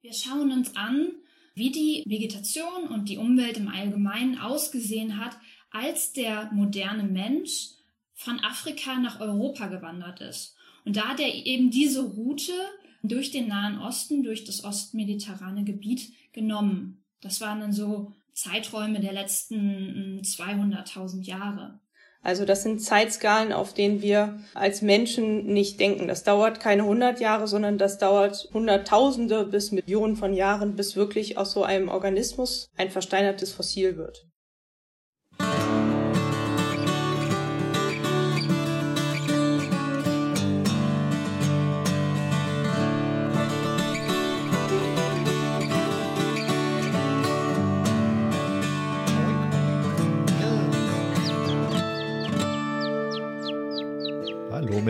Wir schauen uns an, wie die Vegetation und die Umwelt im Allgemeinen ausgesehen hat, als der moderne Mensch von Afrika nach Europa gewandert ist. Und da hat er eben diese Route durch den Nahen Osten, durch das ostmediterrane Gebiet genommen. Das waren dann so Zeiträume der letzten 200.000 hm, Jahre. Also das sind Zeitskalen, auf denen wir als Menschen nicht denken. Das dauert keine 100 Jahre, sondern das dauert Hunderttausende bis Millionen von Jahren, bis wirklich aus so einem Organismus ein versteinertes Fossil wird.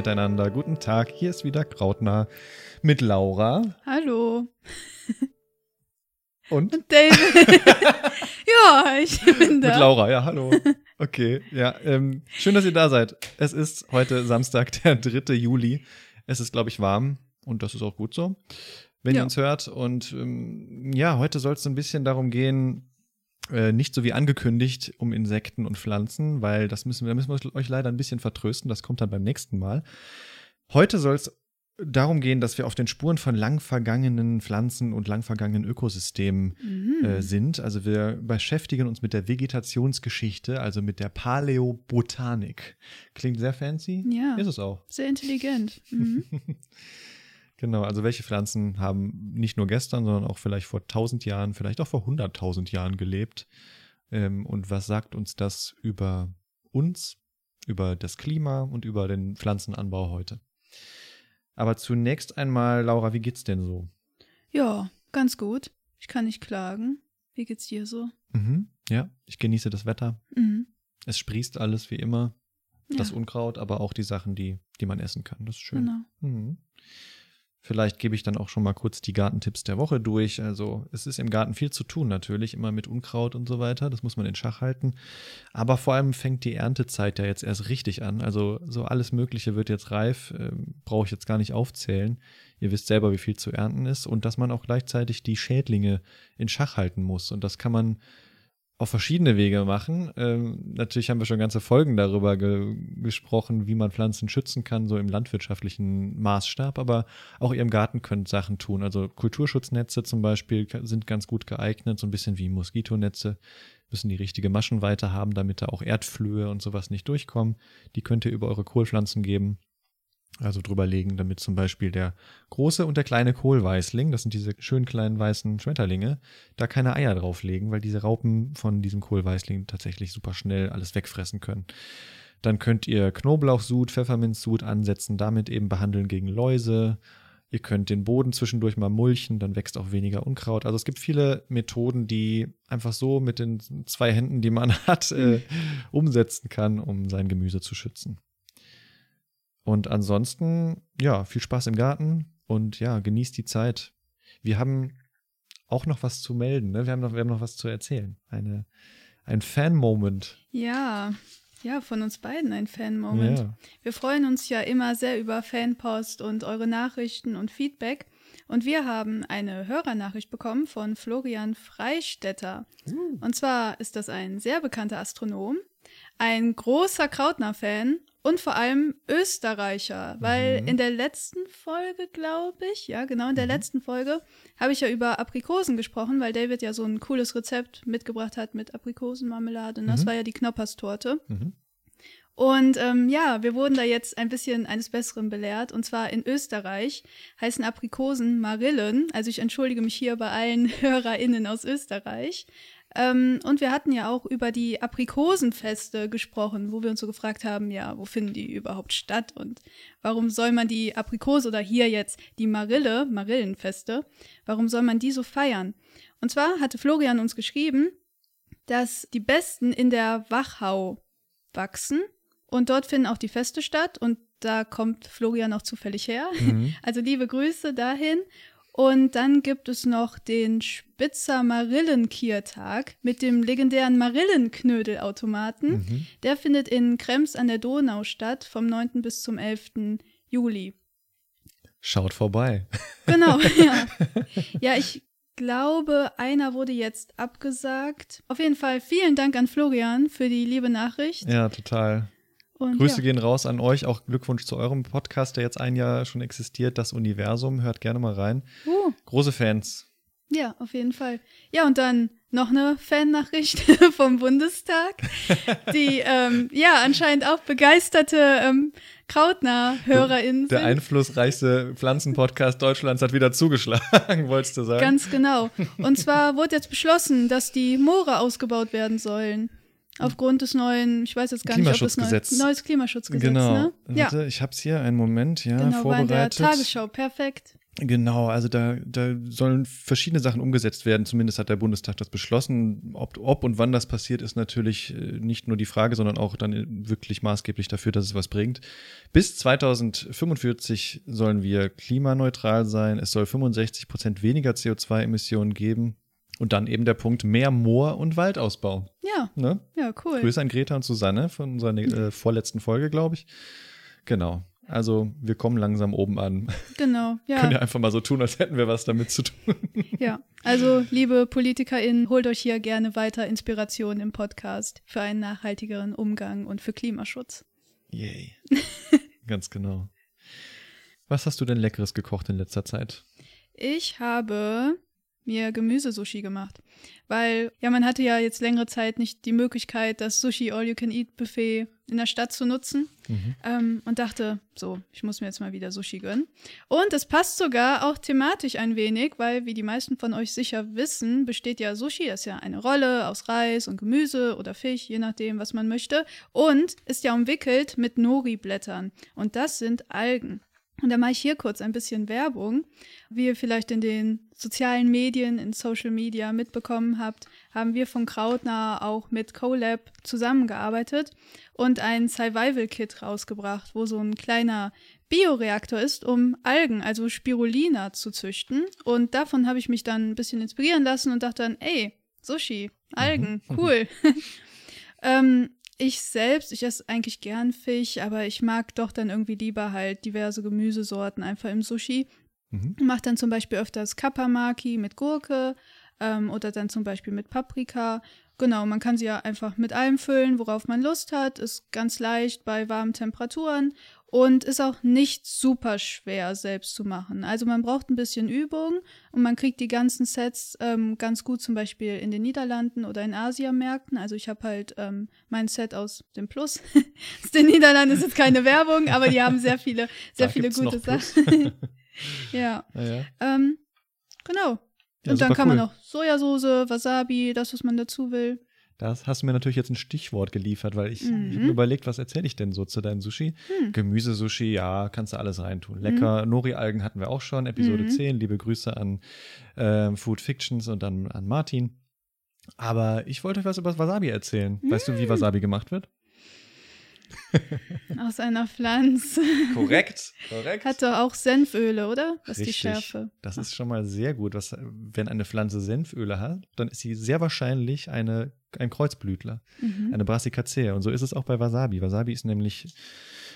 Miteinander, guten Tag. Hier ist wieder Krautner mit Laura. Hallo. Und? Und David. ja, ich bin da. Mit Laura, ja, hallo. Okay, ja. Ähm, schön, dass ihr da seid. Es ist heute Samstag, der 3. Juli. Es ist, glaube ich, warm und das ist auch gut so, wenn ja. ihr uns hört. Und ähm, ja, heute soll es ein bisschen darum gehen, äh, nicht so wie angekündigt um Insekten und Pflanzen, weil das müssen wir, da müssen wir euch leider ein bisschen vertrösten. Das kommt dann beim nächsten Mal. Heute soll es darum gehen, dass wir auf den Spuren von lang vergangenen Pflanzen und lang vergangenen Ökosystemen mhm. äh, sind. Also wir beschäftigen uns mit der Vegetationsgeschichte, also mit der Paläobotanik. Klingt sehr fancy. Ja. Ist es auch. Sehr intelligent. Mhm. Genau, also welche Pflanzen haben nicht nur gestern, sondern auch vielleicht vor 1000 Jahren, vielleicht auch vor 100.000 Jahren gelebt? Ähm, und was sagt uns das über uns, über das Klima und über den Pflanzenanbau heute? Aber zunächst einmal, Laura, wie geht's denn so? Ja, ganz gut. Ich kann nicht klagen. Wie geht's dir so? Mhm, ja, ich genieße das Wetter. Mhm. Es sprießt alles wie immer. Das ja. Unkraut, aber auch die Sachen, die, die man essen kann. Das ist schön. Genau. Mhm. Vielleicht gebe ich dann auch schon mal kurz die Gartentipps der Woche durch. Also es ist im Garten viel zu tun natürlich, immer mit Unkraut und so weiter. Das muss man in Schach halten. Aber vor allem fängt die Erntezeit ja jetzt erst richtig an. Also so alles Mögliche wird jetzt reif. Ähm, Brauche ich jetzt gar nicht aufzählen. Ihr wisst selber, wie viel zu ernten ist. Und dass man auch gleichzeitig die Schädlinge in Schach halten muss. Und das kann man auf verschiedene Wege machen. Ähm, natürlich haben wir schon ganze Folgen darüber ge gesprochen, wie man Pflanzen schützen kann, so im landwirtschaftlichen Maßstab, aber auch ihr im Garten könnt Sachen tun. Also Kulturschutznetze zum Beispiel sind ganz gut geeignet, so ein bisschen wie Moskitonetze, müssen die richtige Maschenweite haben, damit da auch Erdflöhe und sowas nicht durchkommen. Die könnt ihr über eure Kohlpflanzen geben also drüber legen, damit zum Beispiel der große und der kleine Kohlweißling, das sind diese schön kleinen weißen Schmetterlinge, da keine Eier drauflegen, weil diese Raupen von diesem Kohlweißling tatsächlich super schnell alles wegfressen können. Dann könnt ihr Knoblauchsud, Pfefferminzsud ansetzen, damit eben behandeln gegen Läuse. Ihr könnt den Boden zwischendurch mal mulchen, dann wächst auch weniger Unkraut. Also es gibt viele Methoden, die einfach so mit den zwei Händen, die man hat, äh, umsetzen kann, um sein Gemüse zu schützen. Und ansonsten, ja, viel Spaß im Garten und ja, genießt die Zeit. Wir haben auch noch was zu melden, ne? Wir haben noch, wir haben noch was zu erzählen. Eine, ein Fan-Moment. Ja, ja, von uns beiden ein Fan-Moment. Ja. Wir freuen uns ja immer sehr über Fanpost und eure Nachrichten und Feedback. Und wir haben eine Hörernachricht bekommen von Florian Freistetter. Uh. Und zwar ist das ein sehr bekannter Astronom, ein großer Krautner-Fan und vor allem Österreicher, weil mhm. in der letzten Folge, glaube ich, ja, genau, in der mhm. letzten Folge habe ich ja über Aprikosen gesprochen, weil David ja so ein cooles Rezept mitgebracht hat mit Aprikosenmarmelade. Und das mhm. war ja die Knopperstorte. Mhm. Und ähm, ja, wir wurden da jetzt ein bisschen eines Besseren belehrt. Und zwar in Österreich heißen Aprikosen Marillen. Also ich entschuldige mich hier bei allen HörerInnen aus Österreich. Ähm, und wir hatten ja auch über die Aprikosenfeste gesprochen, wo wir uns so gefragt haben, ja, wo finden die überhaupt statt und warum soll man die Aprikose oder hier jetzt die Marille, Marillenfeste, warum soll man die so feiern? Und zwar hatte Florian uns geschrieben, dass die Besten in der Wachau wachsen und dort finden auch die Feste statt und da kommt Florian auch zufällig her. Mhm. Also liebe Grüße dahin. Und dann gibt es noch den Spitzer Marillenkiertag mit dem legendären Marillenknödelautomaten. Mhm. Der findet in Krems an der Donau statt vom 9. bis zum 11. Juli. Schaut vorbei. Genau, ja. Ja, ich glaube, einer wurde jetzt abgesagt. Auf jeden Fall vielen Dank an Florian für die liebe Nachricht. Ja, total. Und Grüße ja. gehen raus an euch. Auch Glückwunsch zu eurem Podcast, der jetzt ein Jahr schon existiert, das Universum. Hört gerne mal rein. Uh. Große Fans. Ja, auf jeden Fall. Ja, und dann noch eine Fan-Nachricht vom Bundestag, die ähm, ja anscheinend auch begeisterte ähm, Krautnah-HörerInnen Der einflussreichste Pflanzenpodcast Deutschlands hat wieder zugeschlagen, wolltest du sagen? Ganz genau. Und zwar wurde jetzt beschlossen, dass die Moore ausgebaut werden sollen. Aufgrund des neuen, ich weiß jetzt gar nicht, ob es neu, neues Klimaschutzgesetz, genau. ne? Warte, ich habe es hier, einen Moment, ja, genau, vorbereitet. War in der Tagesschau, perfekt. Genau, also da, da sollen verschiedene Sachen umgesetzt werden. Zumindest hat der Bundestag das beschlossen. Ob, ob und wann das passiert, ist natürlich äh, nicht nur die Frage, sondern auch dann wirklich maßgeblich dafür, dass es was bringt. Bis 2045 sollen wir klimaneutral sein. Es soll 65 Prozent weniger CO2-Emissionen geben. Und dann eben der Punkt mehr Moor- und Waldausbau. Ja. Ne? Ja, cool. Grüße an Greta und Susanne von unserer äh, vorletzten Folge, glaube ich. Genau. Also wir kommen langsam oben an. Genau, ja. Können ja einfach mal so tun, als hätten wir was damit zu tun. Ja, also liebe PolitikerInnen, holt euch hier gerne weiter Inspiration im Podcast für einen nachhaltigeren Umgang und für Klimaschutz. Yay. Ganz genau. Was hast du denn Leckeres gekocht in letzter Zeit? Ich habe mir Gemüsesushi gemacht. Weil, ja, man hatte ja jetzt längere Zeit nicht die Möglichkeit, das Sushi All-You-Can-Eat-Buffet in der Stadt zu nutzen. Mhm. Ähm, und dachte, so, ich muss mir jetzt mal wieder Sushi gönnen. Und es passt sogar auch thematisch ein wenig, weil, wie die meisten von euch sicher wissen, besteht ja Sushi, das ist ja eine Rolle aus Reis und Gemüse oder Fisch, je nachdem, was man möchte. Und ist ja umwickelt mit Nori-Blättern. Und das sind Algen. Und da mache ich hier kurz ein bisschen Werbung. Wie ihr vielleicht in den sozialen Medien, in Social Media mitbekommen habt, haben wir von Krautnah auch mit CoLab zusammengearbeitet und ein Survival Kit rausgebracht, wo so ein kleiner Bioreaktor ist, um Algen, also Spirulina, zu züchten. Und davon habe ich mich dann ein bisschen inspirieren lassen und dachte dann, ey, Sushi, Algen, mhm. cool. ähm, ich selbst, ich esse eigentlich gern Fisch, aber ich mag doch dann irgendwie lieber halt diverse Gemüsesorten einfach im Sushi. Mhm. Mach dann zum Beispiel öfters Kappamaki mit Gurke ähm, oder dann zum Beispiel mit Paprika. Genau, man kann sie ja einfach mit allem füllen, worauf man Lust hat. Ist ganz leicht bei warmen Temperaturen und ist auch nicht super schwer selbst zu machen. Also man braucht ein bisschen Übung und man kriegt die ganzen Sets ähm, ganz gut zum Beispiel in den Niederlanden oder in Asiamärkten. Also ich habe halt ähm, mein Set aus dem Plus. aus den Niederlanden ist jetzt keine Werbung, aber die haben sehr viele, sehr da viele gute Sachen. ja. ja. Ähm, genau. Ja, und dann kann cool. man noch Sojasauce, Wasabi, das, was man dazu will. Das hast du mir natürlich jetzt ein Stichwort geliefert, weil ich, mhm. ich habe mir überlegt, was erzähle ich denn so zu deinem Sushi? Mhm. Gemüsesushi, ja, kannst du alles reintun. Lecker. Mhm. Nori-Algen hatten wir auch schon, Episode mhm. 10. Liebe Grüße an äh, Food Fictions und dann an Martin. Aber ich wollte euch was über das Wasabi erzählen. Weißt du, wie mhm. Wasabi gemacht wird? Aus einer Pflanze. Korrekt, korrekt. Hat doch auch Senföle, oder? Was Richtig. die Schärfe. Das ist schon mal sehr gut. Was, wenn eine Pflanze Senföle hat, dann ist sie sehr wahrscheinlich eine, ein Kreuzblütler, mhm. eine Brassicacea. Und so ist es auch bei Wasabi. Wasabi ist nämlich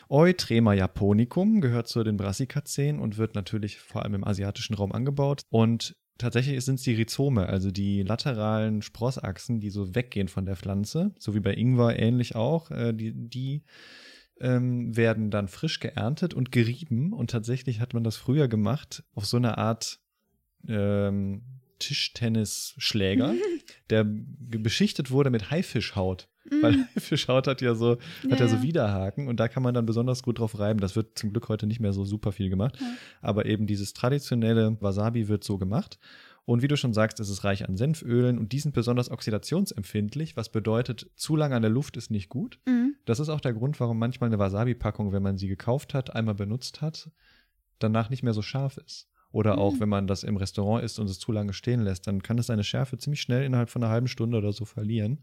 Eutrema japonicum, gehört zu den Brassicaceen und wird natürlich vor allem im asiatischen Raum angebaut. Und tatsächlich sind es die Rhizome, also die lateralen Sprossachsen, die so weggehen von der Pflanze, so wie bei Ingwer ähnlich auch. Äh, die die ähm, werden dann frisch geerntet und gerieben. Und tatsächlich hat man das früher gemacht auf so eine Art ähm, Tischtennisschläger, der beschichtet wurde mit Haifischhaut. Mm. Weil Haifischhaut hat ja so, ja, hat ja so Widerhaken und da kann man dann besonders gut drauf reiben. Das wird zum Glück heute nicht mehr so super viel gemacht. Ja. Aber eben dieses traditionelle Wasabi wird so gemacht. Und wie du schon sagst, ist es reich an Senfölen und die sind besonders oxidationsempfindlich, was bedeutet, zu lange an der Luft ist nicht gut. Mhm. Das ist auch der Grund, warum manchmal eine Wasabi-Packung, wenn man sie gekauft hat, einmal benutzt hat, danach nicht mehr so scharf ist. Oder auch, mhm. wenn man das im Restaurant isst und es zu lange stehen lässt, dann kann es seine Schärfe ziemlich schnell innerhalb von einer halben Stunde oder so verlieren.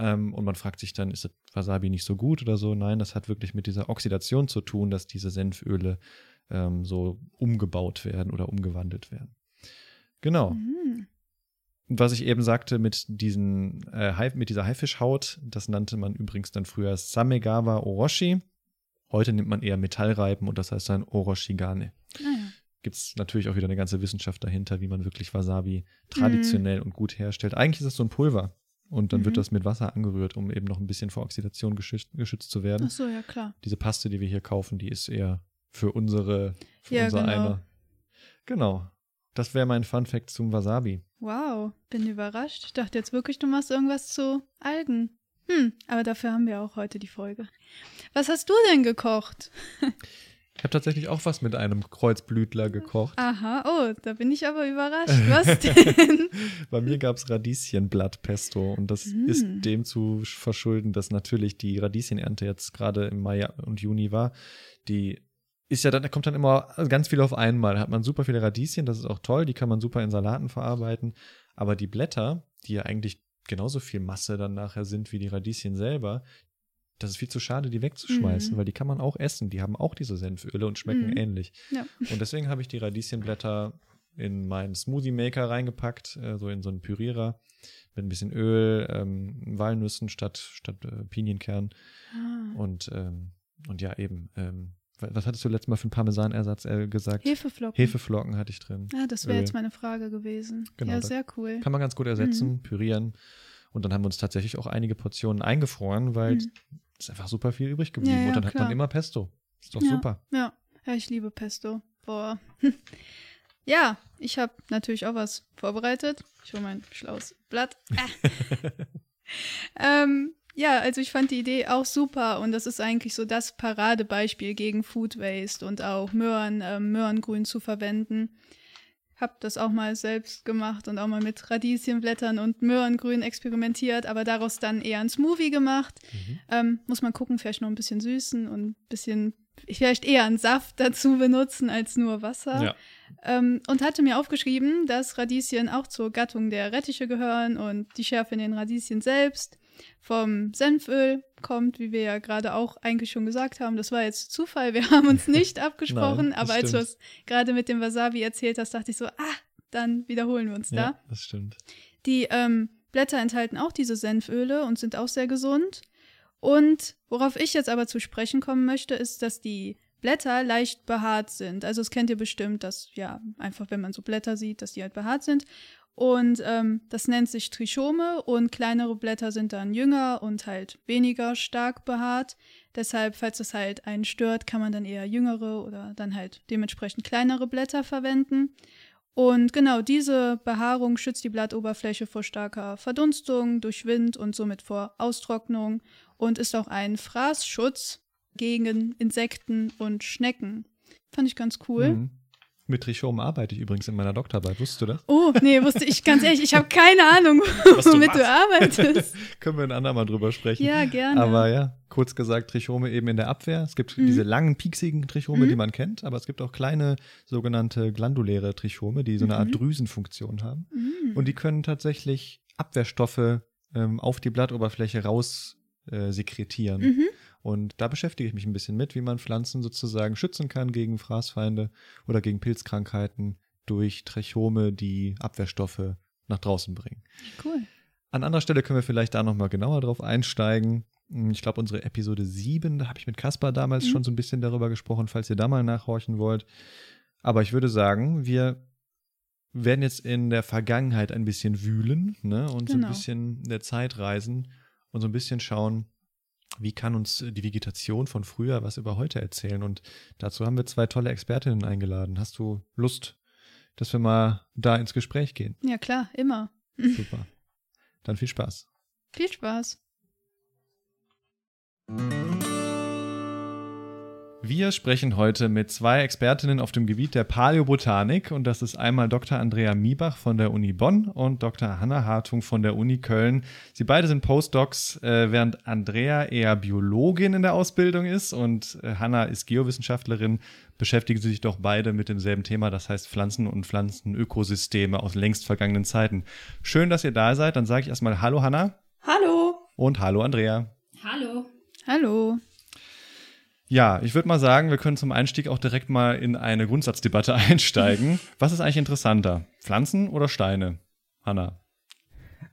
Ähm, und man fragt sich dann, ist das Wasabi nicht so gut oder so? Nein, das hat wirklich mit dieser Oxidation zu tun, dass diese Senföle ähm, so umgebaut werden oder umgewandelt werden. Genau. Mhm. Was ich eben sagte mit, diesen, äh, mit dieser Haifischhaut, das nannte man übrigens dann früher Samegawa Oroshi. Heute nimmt man eher Metallreiben und das heißt dann Oroshigane. Ah, ja. gibt es natürlich auch wieder eine ganze Wissenschaft dahinter, wie man wirklich Wasabi traditionell mhm. und gut herstellt. Eigentlich ist es so ein Pulver. Und dann mhm. wird das mit Wasser angerührt, um eben noch ein bisschen vor Oxidation geschützt, geschützt zu werden. Ach so, ja klar. Diese Paste, die wir hier kaufen, die ist eher für unsere, für ja, unser genau. Eimer. Genau. Das wäre mein Fun Fact zum Wasabi. Wow, bin überrascht. Ich dachte jetzt wirklich, du machst irgendwas zu Algen. Hm, aber dafür haben wir auch heute die Folge. Was hast du denn gekocht? Ich habe tatsächlich auch was mit einem Kreuzblütler gekocht. Aha, oh, da bin ich aber überrascht. Was denn? Bei mir gab es Radieschenblattpesto und das mm. ist dem zu verschulden, dass natürlich die Radieschenernte jetzt gerade im Mai und Juni war. Die ist ja dann, da kommt dann immer ganz viel auf einmal. Da hat man super viele Radieschen, das ist auch toll, die kann man super in Salaten verarbeiten. Aber die Blätter, die ja eigentlich genauso viel Masse dann nachher sind wie die Radieschen selber, das ist viel zu schade, die wegzuschmeißen, mhm. weil die kann man auch essen. Die haben auch diese Senföle und schmecken mhm. ähnlich. Ja. Und deswegen habe ich die Radieschenblätter in meinen Smoothie Maker reingepackt, äh, so in so einen Pürierer mit ein bisschen Öl, ähm, Walnüssen statt, statt äh, Pinienkern. Ah. Und, ähm, und ja, eben, ähm, was hattest du letztes Mal für einen Parmesanersatz äh, gesagt? Hefeflocken. Hefeflocken hatte ich drin. Ja, das wäre jetzt meine Frage gewesen. Genau, ja, sehr cool. Kann man ganz gut ersetzen, mhm. pürieren. Und dann haben wir uns tatsächlich auch einige Portionen eingefroren, weil mhm ist einfach super viel übrig geblieben. Ja, ja, und dann klar. hat man immer Pesto. Ist doch ja, super. Ja. ja, ich liebe Pesto. Boah. ja, ich habe natürlich auch was vorbereitet. Ich hole mein schlaues Blatt. Ähm, ja, also ich fand die Idee auch super und das ist eigentlich so das Paradebeispiel gegen Food Waste und auch Möhren, äh, Möhrengrün zu verwenden habe das auch mal selbst gemacht und auch mal mit Radieschenblättern und Möhrengrün experimentiert, aber daraus dann eher ein Smoothie gemacht. Mhm. Ähm, muss man gucken, vielleicht noch ein bisschen süßen und ein bisschen, vielleicht eher einen Saft dazu benutzen als nur Wasser. Ja. Ähm, und hatte mir aufgeschrieben, dass Radieschen auch zur Gattung der Rettiche gehören und die Schärfe in den Radieschen selbst vom Senföl kommt, wie wir ja gerade auch eigentlich schon gesagt haben. Das war jetzt Zufall, wir haben uns nicht abgesprochen, Nein, aber als du es gerade mit dem Wasabi erzählt hast, dachte ich so, ah, dann wiederholen wir uns ja, da. Das stimmt. Die ähm, Blätter enthalten auch diese Senföle und sind auch sehr gesund. Und worauf ich jetzt aber zu sprechen kommen möchte, ist, dass die Blätter leicht behaart sind. Also das kennt ihr bestimmt, dass ja einfach, wenn man so Blätter sieht, dass die halt behaart sind. Und ähm, das nennt sich Trichome und kleinere Blätter sind dann jünger und halt weniger stark behaart. Deshalb, falls es halt einen stört, kann man dann eher jüngere oder dann halt dementsprechend kleinere Blätter verwenden. Und genau diese Behaarung schützt die Blattoberfläche vor starker Verdunstung durch Wind und somit vor Austrocknung und ist auch ein Fraßschutz gegen Insekten und Schnecken. Fand ich ganz cool. Mhm. Mit Trichom arbeite ich übrigens in meiner Doktorarbeit. Wusstest du das? Oh, nee, wusste ich ganz ehrlich. Ich habe keine Ahnung, womit du, du, arbeitest. Können wir ein andermal drüber sprechen. Ja, gerne. Aber ja, kurz gesagt, Trichome eben in der Abwehr. Es gibt mhm. diese langen, pieksigen Trichome, mhm. die man kennt, aber es gibt auch kleine sogenannte glanduläre Trichome, die so eine mhm. Art Drüsenfunktion haben. Mhm. Und die können tatsächlich Abwehrstoffe ähm, auf die Blattoberfläche raus äh, sekretieren. Mhm. Und da beschäftige ich mich ein bisschen mit, wie man Pflanzen sozusagen schützen kann gegen Fraßfeinde oder gegen Pilzkrankheiten durch Trechome, die Abwehrstoffe nach draußen bringen. Cool. An anderer Stelle können wir vielleicht da nochmal genauer drauf einsteigen. Ich glaube, unsere Episode 7, da habe ich mit Kaspar damals mhm. schon so ein bisschen darüber gesprochen, falls ihr da mal nachhorchen wollt. Aber ich würde sagen, wir werden jetzt in der Vergangenheit ein bisschen wühlen ne, und genau. so ein genau. bisschen in der Zeit reisen und so ein bisschen schauen, wie kann uns die Vegetation von früher was über heute erzählen? Und dazu haben wir zwei tolle Expertinnen eingeladen. Hast du Lust, dass wir mal da ins Gespräch gehen? Ja, klar, immer. Super. Dann viel Spaß. Viel Spaß. Wir sprechen heute mit zwei Expertinnen auf dem Gebiet der Paläobotanik und das ist einmal Dr. Andrea Miebach von der Uni Bonn und Dr. Hanna Hartung von der Uni Köln. Sie beide sind Postdocs, äh, während Andrea eher Biologin in der Ausbildung ist und äh, Hanna ist Geowissenschaftlerin, beschäftigen sie sich doch beide mit demselben Thema, das heißt Pflanzen und Pflanzenökosysteme aus längst vergangenen Zeiten. Schön, dass ihr da seid. Dann sage ich erstmal Hallo Hanna. Hallo. Und Hallo Andrea. Hallo. Hallo. Ja, ich würde mal sagen, wir können zum Einstieg auch direkt mal in eine Grundsatzdebatte einsteigen. Was ist eigentlich interessanter? Pflanzen oder Steine? Hanna?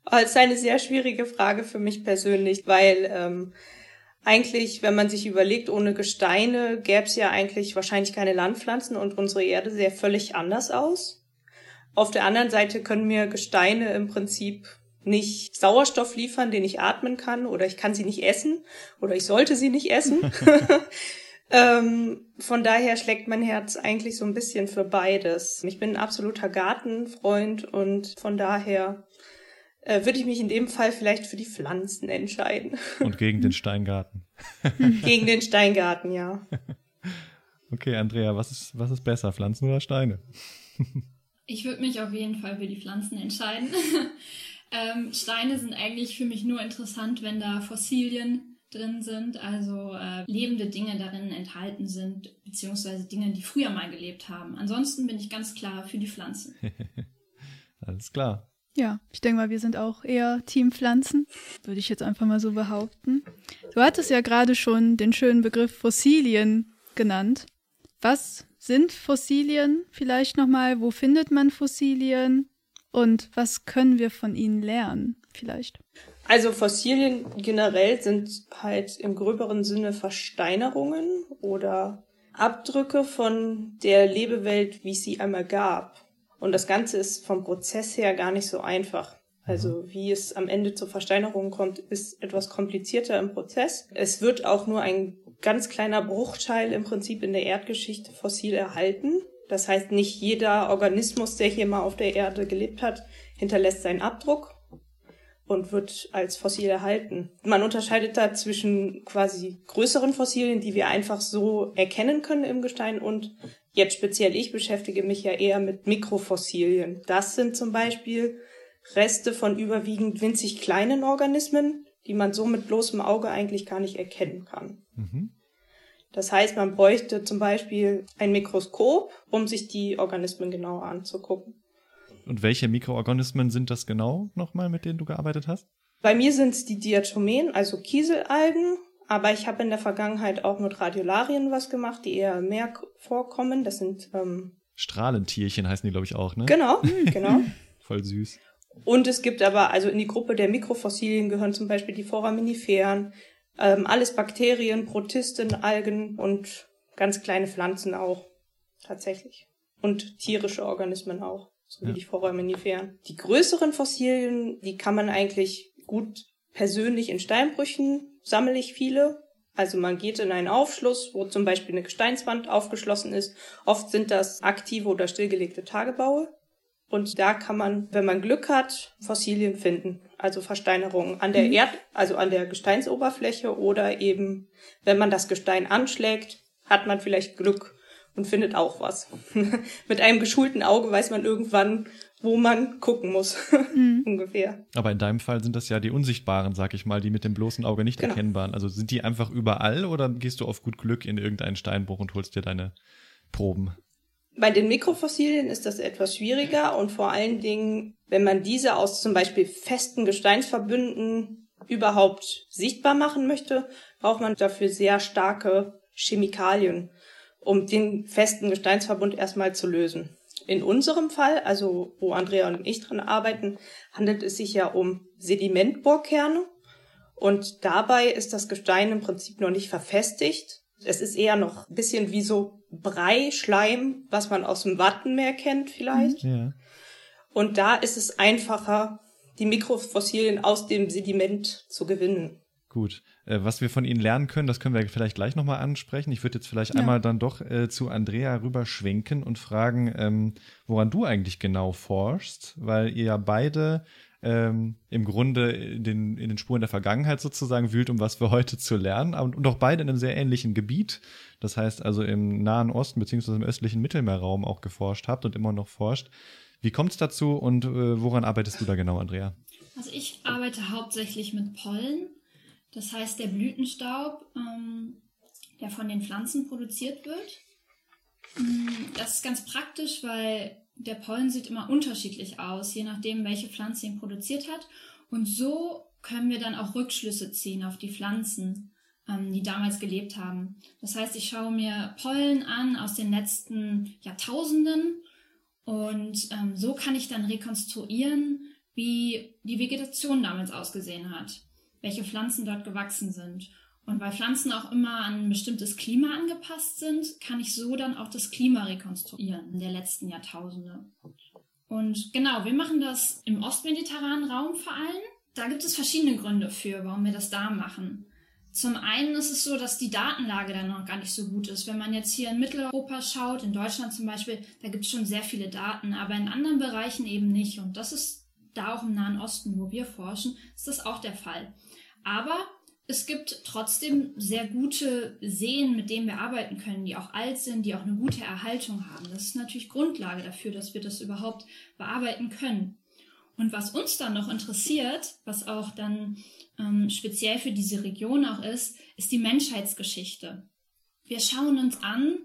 Oh, das ist eine sehr schwierige Frage für mich persönlich, weil ähm, eigentlich, wenn man sich überlegt, ohne Gesteine gäbe es ja eigentlich wahrscheinlich keine Landpflanzen und unsere Erde sähe völlig anders aus. Auf der anderen Seite können mir Gesteine im Prinzip nicht Sauerstoff liefern, den ich atmen kann, oder ich kann sie nicht essen, oder ich sollte sie nicht essen. ähm, von daher schlägt mein Herz eigentlich so ein bisschen für beides. Ich bin ein absoluter Gartenfreund und von daher äh, würde ich mich in dem Fall vielleicht für die Pflanzen entscheiden. Und gegen den Steingarten. gegen den Steingarten, ja. Okay, Andrea, was ist, was ist besser, Pflanzen oder Steine? ich würde mich auf jeden Fall für die Pflanzen entscheiden. Ähm, Steine sind eigentlich für mich nur interessant, wenn da Fossilien drin sind, also äh, lebende Dinge darin enthalten sind, beziehungsweise Dinge, die früher mal gelebt haben. Ansonsten bin ich ganz klar für die Pflanzen. Alles klar. Ja, ich denke mal, wir sind auch eher Team Pflanzen, würde ich jetzt einfach mal so behaupten. Du hattest ja gerade schon den schönen Begriff Fossilien genannt. Was sind Fossilien vielleicht nochmal? Wo findet man Fossilien? Und was können wir von ihnen lernen vielleicht? Also Fossilien generell sind halt im gröberen Sinne Versteinerungen oder Abdrücke von der Lebewelt, wie es sie einmal gab. Und das Ganze ist vom Prozess her gar nicht so einfach. Also mhm. wie es am Ende zur Versteinerung kommt, ist etwas komplizierter im Prozess. Es wird auch nur ein ganz kleiner Bruchteil im Prinzip in der Erdgeschichte fossil erhalten. Das heißt, nicht jeder Organismus, der hier mal auf der Erde gelebt hat, hinterlässt seinen Abdruck und wird als Fossil erhalten. Man unterscheidet da zwischen quasi größeren Fossilien, die wir einfach so erkennen können im Gestein und Jetzt speziell ich beschäftige mich ja eher mit Mikrofossilien. Das sind zum Beispiel Reste von überwiegend winzig kleinen Organismen, die man so mit bloßem Auge eigentlich gar nicht erkennen kann. Mhm. Das heißt, man bräuchte zum Beispiel ein Mikroskop, um sich die Organismen genauer anzugucken. Und welche Mikroorganismen sind das genau nochmal, mit denen du gearbeitet hast? Bei mir sind es die Diatomen, also Kieselalgen aber ich habe in der Vergangenheit auch mit Radiolarien was gemacht, die eher mehr vorkommen. Das sind ähm, Strahlentierchen heißen die, glaube ich, auch, ne? Genau, genau. Voll süß. Und es gibt aber, also in die Gruppe der Mikrofossilien gehören zum Beispiel die Foraminiferen, ähm, alles Bakterien, Protisten, Algen und ganz kleine Pflanzen auch. Tatsächlich. Und tierische Organismen auch, so wie ja. die Foraminiferen. Die größeren Fossilien, die kann man eigentlich gut persönlich in Steinbrüchen sammle ich viele. Also man geht in einen Aufschluss, wo zum Beispiel eine Gesteinswand aufgeschlossen ist. Oft sind das aktive oder stillgelegte Tagebaue. Und da kann man, wenn man Glück hat, Fossilien finden. Also Versteinerungen an der mhm. Erd, also an der Gesteinsoberfläche oder eben, wenn man das Gestein anschlägt, hat man vielleicht Glück und findet auch was. Mit einem geschulten Auge weiß man irgendwann, wo man gucken muss, mhm. ungefähr. Aber in deinem Fall sind das ja die unsichtbaren, sag ich mal, die mit dem bloßen Auge nicht genau. erkennbaren. Also sind die einfach überall oder gehst du auf gut Glück in irgendeinen Steinbruch und holst dir deine Proben? Bei den Mikrofossilien ist das etwas schwieriger und vor allen Dingen, wenn man diese aus zum Beispiel festen Gesteinsverbünden überhaupt sichtbar machen möchte, braucht man dafür sehr starke Chemikalien, um den festen Gesteinsverbund erstmal zu lösen. In unserem Fall, also wo Andrea und ich dran arbeiten, handelt es sich ja um Sedimentbohrkerne. Und dabei ist das Gestein im Prinzip noch nicht verfestigt. Es ist eher noch ein bisschen wie so Brei, Schleim, was man aus dem Wattenmeer kennt vielleicht. Ja. Und da ist es einfacher, die Mikrofossilien aus dem Sediment zu gewinnen. Gut. Äh, was wir von Ihnen lernen können, das können wir vielleicht gleich nochmal ansprechen. Ich würde jetzt vielleicht ja. einmal dann doch äh, zu Andrea rüberschwenken und fragen, ähm, woran du eigentlich genau forschst, weil ihr ja beide ähm, im Grunde in den, in den Spuren der Vergangenheit sozusagen wühlt, um was für heute zu lernen und, und auch beide in einem sehr ähnlichen Gebiet. Das heißt also im Nahen Osten beziehungsweise im östlichen Mittelmeerraum auch geforscht habt und immer noch forscht. Wie kommt es dazu und äh, woran arbeitest du da genau, Andrea? Also ich arbeite hauptsächlich mit Pollen das heißt, der Blütenstaub, ähm, der von den Pflanzen produziert wird, mm, das ist ganz praktisch, weil der Pollen sieht immer unterschiedlich aus, je nachdem, welche Pflanze ihn produziert hat. Und so können wir dann auch Rückschlüsse ziehen auf die Pflanzen, ähm, die damals gelebt haben. Das heißt, ich schaue mir Pollen an aus den letzten Jahrtausenden und ähm, so kann ich dann rekonstruieren, wie die Vegetation damals ausgesehen hat welche Pflanzen dort gewachsen sind. Und weil Pflanzen auch immer an ein bestimmtes Klima angepasst sind, kann ich so dann auch das Klima rekonstruieren in der letzten Jahrtausende. Und genau, wir machen das im ostmediterranen Raum vor allem. Da gibt es verschiedene Gründe für, warum wir das da machen. Zum einen ist es so, dass die Datenlage dann noch gar nicht so gut ist. Wenn man jetzt hier in Mitteleuropa schaut, in Deutschland zum Beispiel, da gibt es schon sehr viele Daten, aber in anderen Bereichen eben nicht. Und das ist da auch im Nahen Osten, wo wir forschen, ist das auch der Fall. Aber es gibt trotzdem sehr gute Seen, mit denen wir arbeiten können, die auch alt sind, die auch eine gute Erhaltung haben. Das ist natürlich Grundlage dafür, dass wir das überhaupt bearbeiten können. Und was uns dann noch interessiert, was auch dann ähm, speziell für diese Region auch ist, ist die Menschheitsgeschichte. Wir schauen uns an,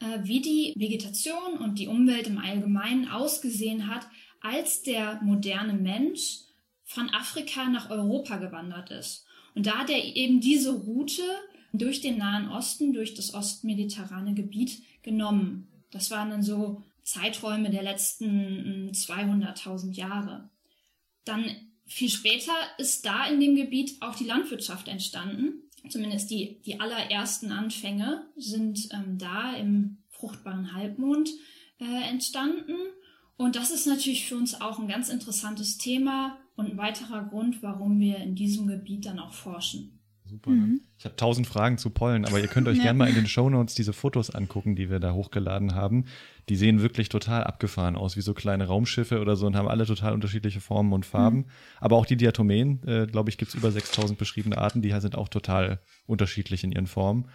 äh, wie die Vegetation und die Umwelt im Allgemeinen ausgesehen hat, als der moderne Mensch von Afrika nach Europa gewandert ist. Und da hat er eben diese Route durch den Nahen Osten, durch das ostmediterrane Gebiet genommen. Das waren dann so Zeiträume der letzten 200.000 hm, Jahre. Dann viel später ist da in dem Gebiet auch die Landwirtschaft entstanden. Zumindest die, die allerersten Anfänge sind ähm, da im fruchtbaren Halbmond äh, entstanden. Und das ist natürlich für uns auch ein ganz interessantes Thema, und ein weiterer Grund, warum wir in diesem Gebiet dann auch forschen. Super. Mhm. Ich habe tausend Fragen zu Pollen, aber ihr könnt euch ja. gerne mal in den Shownotes diese Fotos angucken, die wir da hochgeladen haben. Die sehen wirklich total abgefahren aus, wie so kleine Raumschiffe oder so und haben alle total unterschiedliche Formen und Farben. Mhm. Aber auch die Diatomeen, äh, glaube ich, gibt es über 6000 beschriebene Arten, die sind auch total unterschiedlich in ihren Formen.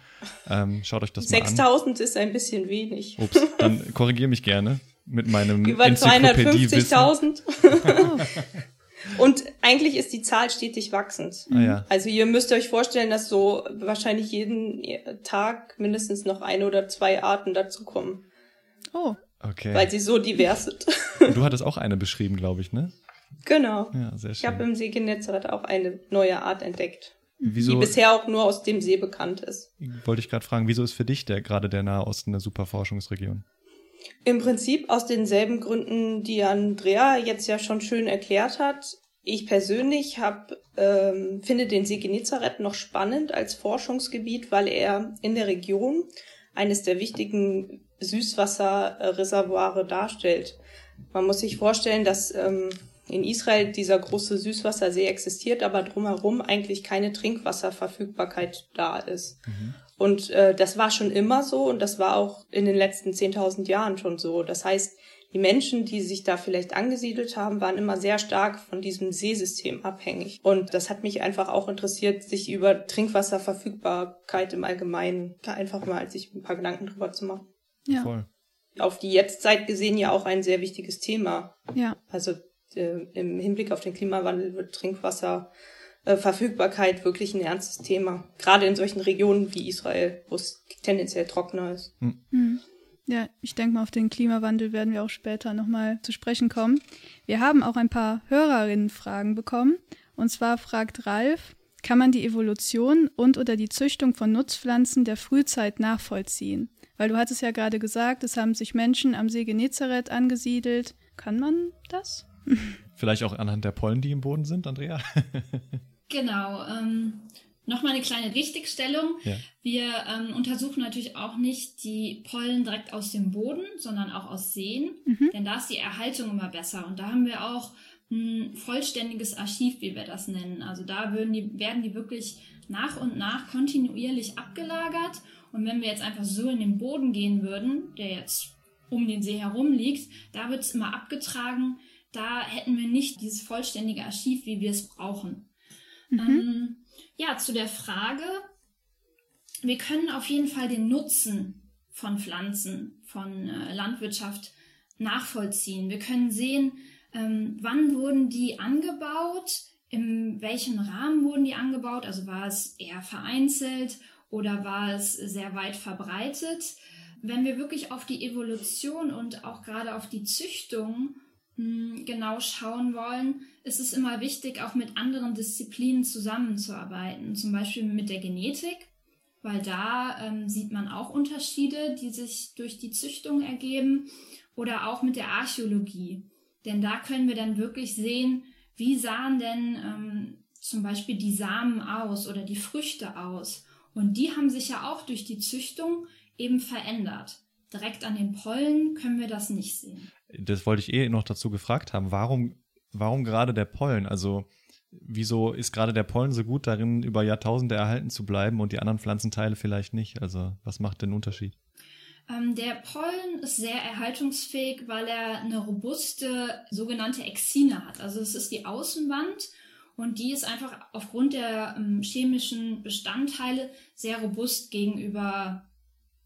Ähm, schaut euch das 6, mal an. 6000 ist ein bisschen wenig. Ups, dann korrigiere mich gerne mit meinem Über 250.000. Und eigentlich ist die Zahl stetig wachsend. Ah, ja. Also ihr müsst euch vorstellen, dass so wahrscheinlich jeden Tag mindestens noch eine oder zwei Arten dazukommen. Oh. Okay. Weil sie so divers sind. Und du hattest auch eine beschrieben, glaube ich, ne? Genau. Ja, sehr schön. Ich habe im See Genezareth auch eine neue Art entdeckt. Wieso, die bisher auch nur aus dem See bekannt ist. Wollte ich gerade fragen, wieso ist für dich der gerade der Nahe Osten eine super Forschungsregion? Im Prinzip aus denselben Gründen, die Andrea jetzt ja schon schön erklärt hat. Ich persönlich hab, ähm, finde den See Genezareth noch spannend als Forschungsgebiet, weil er in der Region eines der wichtigen Süßwasserreservoire darstellt. Man muss sich vorstellen, dass ähm, in Israel dieser große Süßwassersee existiert, aber drumherum eigentlich keine Trinkwasserverfügbarkeit da ist. Mhm. Und äh, das war schon immer so und das war auch in den letzten 10.000 Jahren schon so. Das heißt, die Menschen, die sich da vielleicht angesiedelt haben, waren immer sehr stark von diesem Seesystem abhängig. Und das hat mich einfach auch interessiert, sich über Trinkwasserverfügbarkeit im Allgemeinen da einfach mal sich ein paar Gedanken drüber zu machen. Ja. Voll. Auf die Jetztzeit gesehen ja auch ein sehr wichtiges Thema. Ja. Also äh, im Hinblick auf den Klimawandel wird Trinkwasser äh, wirklich ein ernstes Thema. Gerade in solchen Regionen wie Israel, wo es tendenziell trockener ist. Mhm. Ja, ich denke mal, auf den Klimawandel werden wir auch später nochmal zu sprechen kommen. Wir haben auch ein paar Hörerinnenfragen bekommen. Und zwar fragt Ralf, kann man die Evolution und oder die Züchtung von Nutzpflanzen der Frühzeit nachvollziehen? Weil du hattest ja gerade gesagt, es haben sich Menschen am See Genezareth angesiedelt. Kann man das? Vielleicht auch anhand der Pollen, die im Boden sind, Andrea? Genau. Ähm, Nochmal eine kleine Richtigstellung. Ja. Wir ähm, untersuchen natürlich auch nicht die Pollen direkt aus dem Boden, sondern auch aus Seen, mhm. denn da ist die Erhaltung immer besser. Und da haben wir auch ein vollständiges Archiv, wie wir das nennen. Also da würden die, werden die wirklich nach und nach kontinuierlich abgelagert. Und wenn wir jetzt einfach so in den Boden gehen würden, der jetzt um den See herum liegt, da wird es immer abgetragen. Da hätten wir nicht dieses vollständige Archiv, wie wir es brauchen. Mhm. Ähm, ja, zu der Frage, wir können auf jeden Fall den Nutzen von Pflanzen, von äh, Landwirtschaft nachvollziehen. Wir können sehen, ähm, wann wurden die angebaut, in welchem Rahmen wurden die angebaut, also war es eher vereinzelt oder war es sehr weit verbreitet. Wenn wir wirklich auf die Evolution und auch gerade auf die Züchtung genau schauen wollen, ist es immer wichtig, auch mit anderen Disziplinen zusammenzuarbeiten, zum Beispiel mit der Genetik, weil da ähm, sieht man auch Unterschiede, die sich durch die Züchtung ergeben, oder auch mit der Archäologie. Denn da können wir dann wirklich sehen, wie sahen denn ähm, zum Beispiel die Samen aus oder die Früchte aus. Und die haben sich ja auch durch die Züchtung eben verändert. Direkt an den Pollen können wir das nicht sehen. Das wollte ich eh noch dazu gefragt haben. Warum, warum gerade der Pollen? Also wieso ist gerade der Pollen so gut darin, über Jahrtausende erhalten zu bleiben und die anderen Pflanzenteile vielleicht nicht? Also was macht den Unterschied? Ähm, der Pollen ist sehr erhaltungsfähig, weil er eine robuste sogenannte Exine hat. Also es ist die Außenwand und die ist einfach aufgrund der ähm, chemischen Bestandteile sehr robust gegenüber,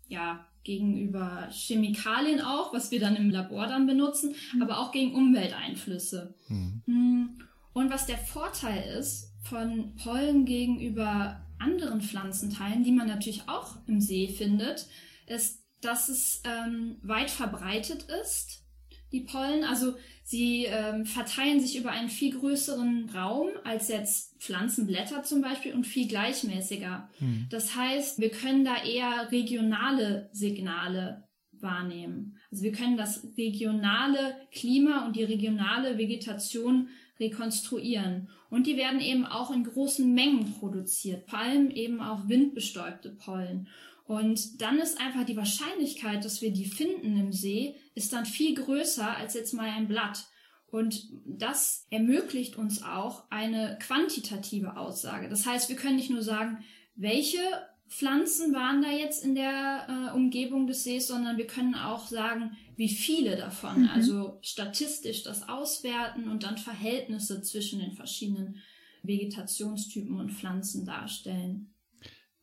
ja, gegenüber Chemikalien auch, was wir dann im Labor dann benutzen, mhm. aber auch gegen Umwelteinflüsse. Mhm. Mm, und was der Vorteil ist von Pollen gegenüber anderen Pflanzenteilen, die man natürlich auch im See findet, ist, dass es ähm, weit verbreitet ist, die Pollen. Also sie ähm, verteilen sich über einen viel größeren Raum als jetzt Pflanzenblätter zum Beispiel und viel gleichmäßiger. Hm. Das heißt, wir können da eher regionale Signale wahrnehmen. Also wir können das regionale Klima und die regionale Vegetation rekonstruieren. Und die werden eben auch in großen Mengen produziert, vor allem eben auch windbestäubte Pollen. Und dann ist einfach die Wahrscheinlichkeit, dass wir die finden im See, ist dann viel größer als jetzt mal ein Blatt. Und das ermöglicht uns auch eine quantitative Aussage. Das heißt, wir können nicht nur sagen, welche Pflanzen waren da jetzt in der äh, Umgebung des Sees, sondern wir können auch sagen, wie viele davon. Mhm. Also statistisch das auswerten und dann Verhältnisse zwischen den verschiedenen Vegetationstypen und Pflanzen darstellen.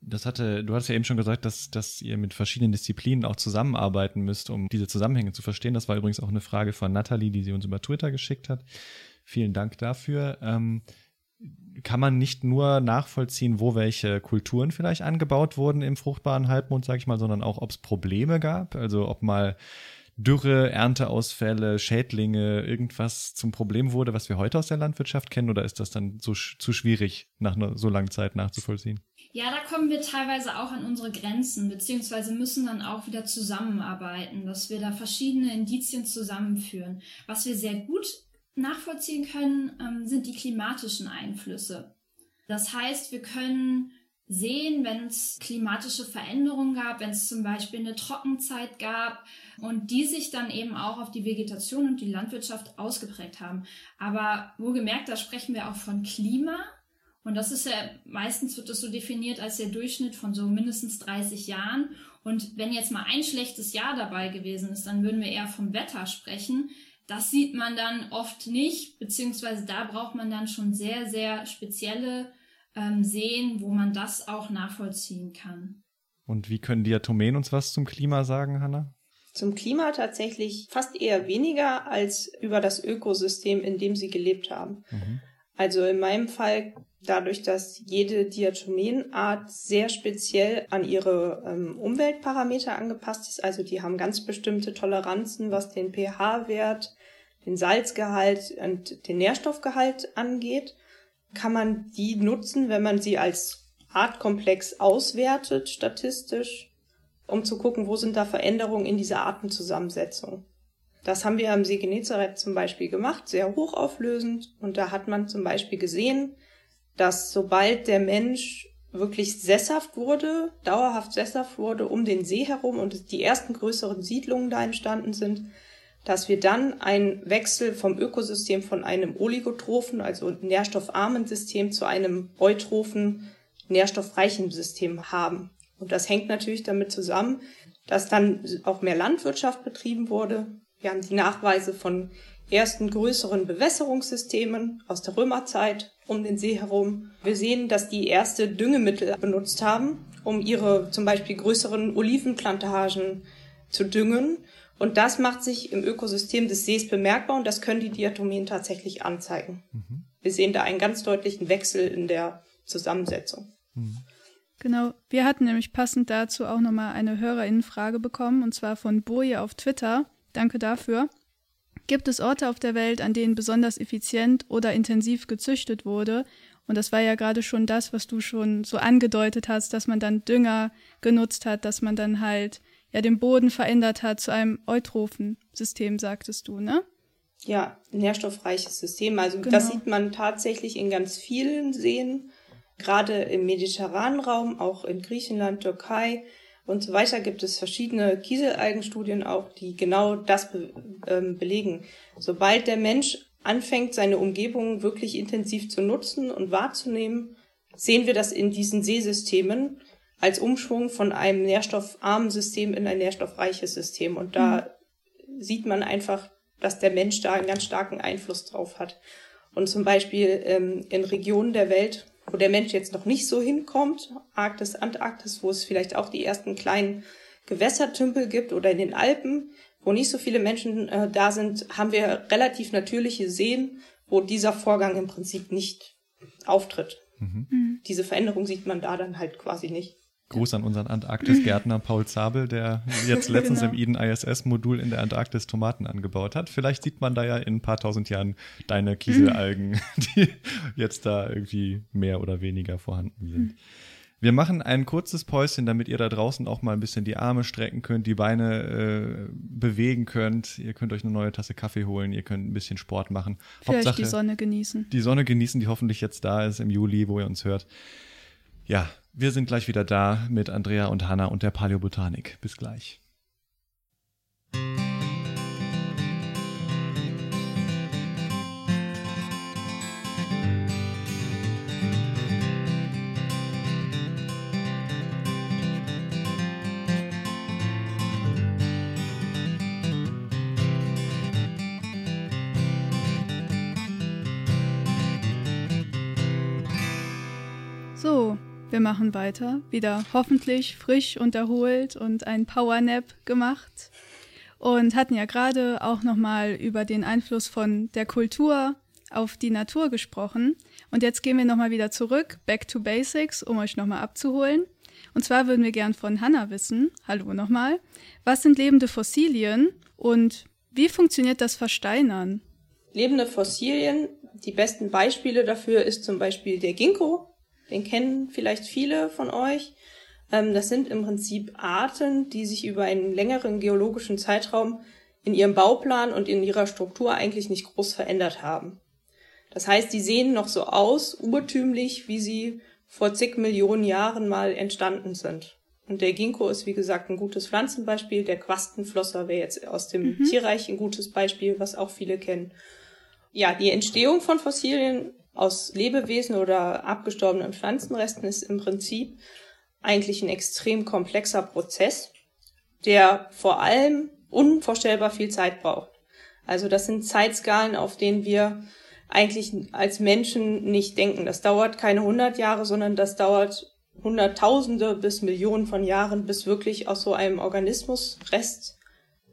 Das hatte, du hast ja eben schon gesagt, dass, dass ihr mit verschiedenen Disziplinen auch zusammenarbeiten müsst, um diese Zusammenhänge zu verstehen. Das war übrigens auch eine Frage von Nathalie, die sie uns über Twitter geschickt hat. Vielen Dank dafür. Ähm, kann man nicht nur nachvollziehen, wo welche Kulturen vielleicht angebaut wurden im fruchtbaren Halbmond, sag ich mal, sondern auch, ob es Probleme gab, also ob mal Dürre, Ernteausfälle, Schädlinge, irgendwas zum Problem wurde, was wir heute aus der Landwirtschaft kennen, oder ist das dann so zu schwierig, nach so langen Zeit nachzuvollziehen? Ja, da kommen wir teilweise auch an unsere Grenzen, beziehungsweise müssen dann auch wieder zusammenarbeiten, dass wir da verschiedene Indizien zusammenführen. Was wir sehr gut nachvollziehen können, ähm, sind die klimatischen Einflüsse. Das heißt, wir können sehen, wenn es klimatische Veränderungen gab, wenn es zum Beispiel eine Trockenzeit gab und die sich dann eben auch auf die Vegetation und die Landwirtschaft ausgeprägt haben. Aber wohlgemerkt, da sprechen wir auch von Klima und das ist ja, meistens wird das so definiert als der Durchschnitt von so mindestens 30 Jahren. Und wenn jetzt mal ein schlechtes Jahr dabei gewesen ist, dann würden wir eher vom Wetter sprechen. Das sieht man dann oft nicht, beziehungsweise da braucht man dann schon sehr, sehr spezielle ähm, Seen, wo man das auch nachvollziehen kann. Und wie können Diatomeen uns was zum Klima sagen, Hanna? Zum Klima tatsächlich fast eher weniger als über das Ökosystem, in dem sie gelebt haben. Mhm. Also in meinem Fall dadurch, dass jede Diatomeenart sehr speziell an ihre ähm, Umweltparameter angepasst ist. Also die haben ganz bestimmte Toleranzen, was den pH-Wert, den Salzgehalt und den Nährstoffgehalt angeht. Kann man die nutzen, wenn man sie als Artkomplex auswertet, statistisch, um zu gucken, wo sind da Veränderungen in dieser Artenzusammensetzung. Das haben wir am See Genezareth zum Beispiel gemacht, sehr hochauflösend. Und da hat man zum Beispiel gesehen, dass sobald der Mensch wirklich sesshaft wurde, dauerhaft sesshaft wurde um den See herum und die ersten größeren Siedlungen da entstanden sind, dass wir dann einen Wechsel vom Ökosystem von einem oligotrophen, also nährstoffarmen System zu einem eutrophen, nährstoffreichen System haben. Und das hängt natürlich damit zusammen, dass dann auch mehr Landwirtschaft betrieben wurde. Wir haben die Nachweise von ersten größeren Bewässerungssystemen aus der Römerzeit um den See herum. Wir sehen, dass die erste Düngemittel benutzt haben, um ihre zum Beispiel größeren Olivenplantagen zu düngen. Und das macht sich im Ökosystem des Sees bemerkbar und das können die Diatomien tatsächlich anzeigen. Mhm. Wir sehen da einen ganz deutlichen Wechsel in der Zusammensetzung. Mhm. Genau, wir hatten nämlich passend dazu auch nochmal eine Hörerinnenfrage bekommen und zwar von Boje auf Twitter. Danke dafür. Gibt es Orte auf der Welt, an denen besonders effizient oder intensiv gezüchtet wurde? Und das war ja gerade schon das, was du schon so angedeutet hast, dass man dann Dünger genutzt hat, dass man dann halt ja den Boden verändert hat zu einem eutrophen System, sagtest du, ne? Ja, nährstoffreiches System. Also genau. das sieht man tatsächlich in ganz vielen Seen. Gerade im mediterranen Raum, auch in Griechenland, Türkei und so weiter gibt es verschiedene Kieselalgenstudien auch, die genau das be ähm, belegen. Sobald der Mensch anfängt, seine Umgebung wirklich intensiv zu nutzen und wahrzunehmen, sehen wir das in diesen Seesystemen als Umschwung von einem nährstoffarmen System in ein nährstoffreiches System. Und da mhm. sieht man einfach, dass der Mensch da einen ganz starken Einfluss drauf hat. Und zum Beispiel ähm, in Regionen der Welt, wo der Mensch jetzt noch nicht so hinkommt, Arktis, Antarktis, wo es vielleicht auch die ersten kleinen Gewässertümpel gibt oder in den Alpen, wo nicht so viele Menschen äh, da sind, haben wir relativ natürliche Seen, wo dieser Vorgang im Prinzip nicht auftritt. Mhm. mhm. Diese Veränderung sieht man da dann halt quasi nicht. Gruß an unseren Antarktis-Gärtner Paul Zabel, der jetzt letztens genau. im Eden ISS-Modul in der Antarktis Tomaten angebaut hat. Vielleicht sieht man da ja in ein paar tausend Jahren deine Kieselalgen, die jetzt da irgendwie mehr oder weniger vorhanden sind. Wir machen ein kurzes Päuschen, damit ihr da draußen auch mal ein bisschen die Arme strecken könnt, die Beine äh, bewegen könnt. Ihr könnt euch eine neue Tasse Kaffee holen, ihr könnt ein bisschen Sport machen. Vielleicht Hauptsache, die Sonne genießen. Die Sonne genießen, die hoffentlich jetzt da ist im Juli, wo ihr uns hört. Ja, wir sind gleich wieder da mit Andrea und Hanna und der Paläobotanik. Bis gleich. Wir machen weiter. Wieder hoffentlich frisch und erholt und ein Powernap gemacht. Und hatten ja gerade auch nochmal über den Einfluss von der Kultur auf die Natur gesprochen. Und jetzt gehen wir nochmal wieder zurück, back to basics, um euch nochmal abzuholen. Und zwar würden wir gern von Hanna wissen, hallo nochmal, was sind lebende Fossilien und wie funktioniert das Versteinern? Lebende Fossilien, die besten Beispiele dafür ist zum Beispiel der Ginkgo, den kennen vielleicht viele von euch. Ähm, das sind im Prinzip Arten, die sich über einen längeren geologischen Zeitraum in ihrem Bauplan und in ihrer Struktur eigentlich nicht groß verändert haben. Das heißt, die sehen noch so aus, urtümlich, wie sie vor zig Millionen Jahren mal entstanden sind. Und der Ginkgo ist, wie gesagt, ein gutes Pflanzenbeispiel. Der Quastenflosser wäre jetzt aus dem mhm. Tierreich ein gutes Beispiel, was auch viele kennen. Ja, die Entstehung von Fossilien aus Lebewesen oder abgestorbenen Pflanzenresten ist im Prinzip eigentlich ein extrem komplexer Prozess, der vor allem unvorstellbar viel Zeit braucht. Also das sind Zeitskalen, auf denen wir eigentlich als Menschen nicht denken. Das dauert keine 100 Jahre, sondern das dauert Hunderttausende bis Millionen von Jahren, bis wirklich aus so einem Organismusrest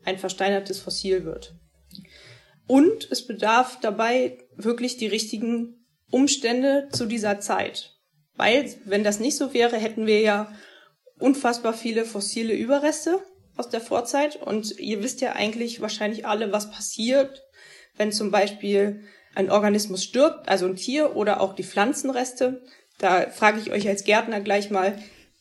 ein versteinertes Fossil wird. Und es bedarf dabei wirklich die richtigen Umstände zu dieser Zeit. Weil, wenn das nicht so wäre, hätten wir ja unfassbar viele fossile Überreste aus der Vorzeit. Und ihr wisst ja eigentlich wahrscheinlich alle, was passiert, wenn zum Beispiel ein Organismus stirbt, also ein Tier oder auch die Pflanzenreste. Da frage ich euch als Gärtner gleich mal,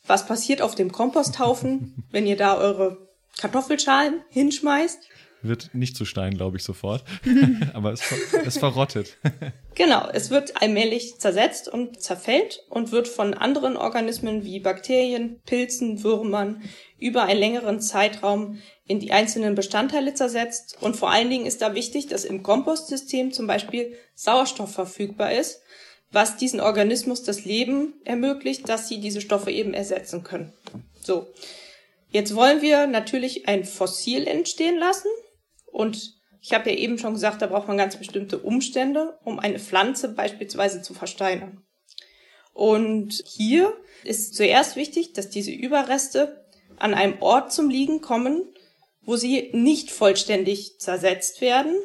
was passiert auf dem Komposthaufen, wenn ihr da eure Kartoffelschalen hinschmeißt? Wird nicht zu Stein, glaube ich, sofort. Aber es, es verrottet. genau, es wird allmählich zersetzt und zerfällt und wird von anderen Organismen wie Bakterien, Pilzen, Würmern über einen längeren Zeitraum in die einzelnen Bestandteile zersetzt. Und vor allen Dingen ist da wichtig, dass im Kompostsystem zum Beispiel Sauerstoff verfügbar ist, was diesen Organismus das Leben ermöglicht, dass sie diese Stoffe eben ersetzen können. So. Jetzt wollen wir natürlich ein Fossil entstehen lassen. Und ich habe ja eben schon gesagt, da braucht man ganz bestimmte Umstände, um eine Pflanze beispielsweise zu versteinern. Und hier ist zuerst wichtig, dass diese Überreste an einem Ort zum Liegen kommen, wo sie nicht vollständig zersetzt werden,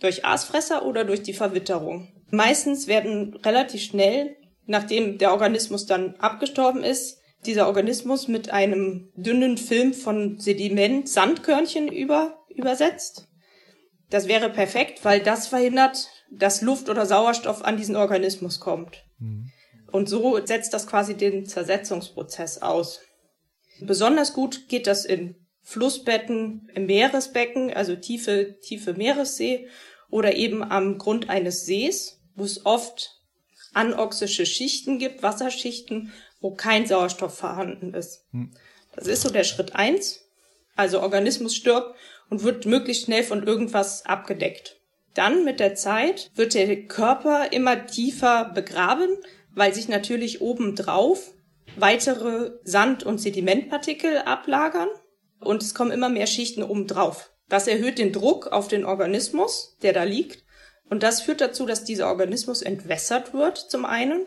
durch Aasfresser oder durch die Verwitterung. Meistens werden relativ schnell, nachdem der Organismus dann abgestorben ist, dieser Organismus mit einem dünnen Film von Sediment, Sandkörnchen über übersetzt. Das wäre perfekt, weil das verhindert, dass Luft oder Sauerstoff an diesen Organismus kommt. Mhm. Und so setzt das quasi den Zersetzungsprozess aus. Besonders gut geht das in Flussbetten, im Meeresbecken, also tiefe, tiefe Meeressee oder eben am Grund eines Sees, wo es oft anoxische Schichten gibt, Wasserschichten, wo kein Sauerstoff vorhanden ist. Hm. Das ist so der Schritt eins. Also Organismus stirbt und wird möglichst schnell von irgendwas abgedeckt. Dann mit der Zeit wird der Körper immer tiefer begraben, weil sich natürlich obendrauf weitere Sand- und Sedimentpartikel ablagern und es kommen immer mehr Schichten obendrauf. Das erhöht den Druck auf den Organismus, der da liegt. Und das führt dazu, dass dieser Organismus entwässert wird, zum einen.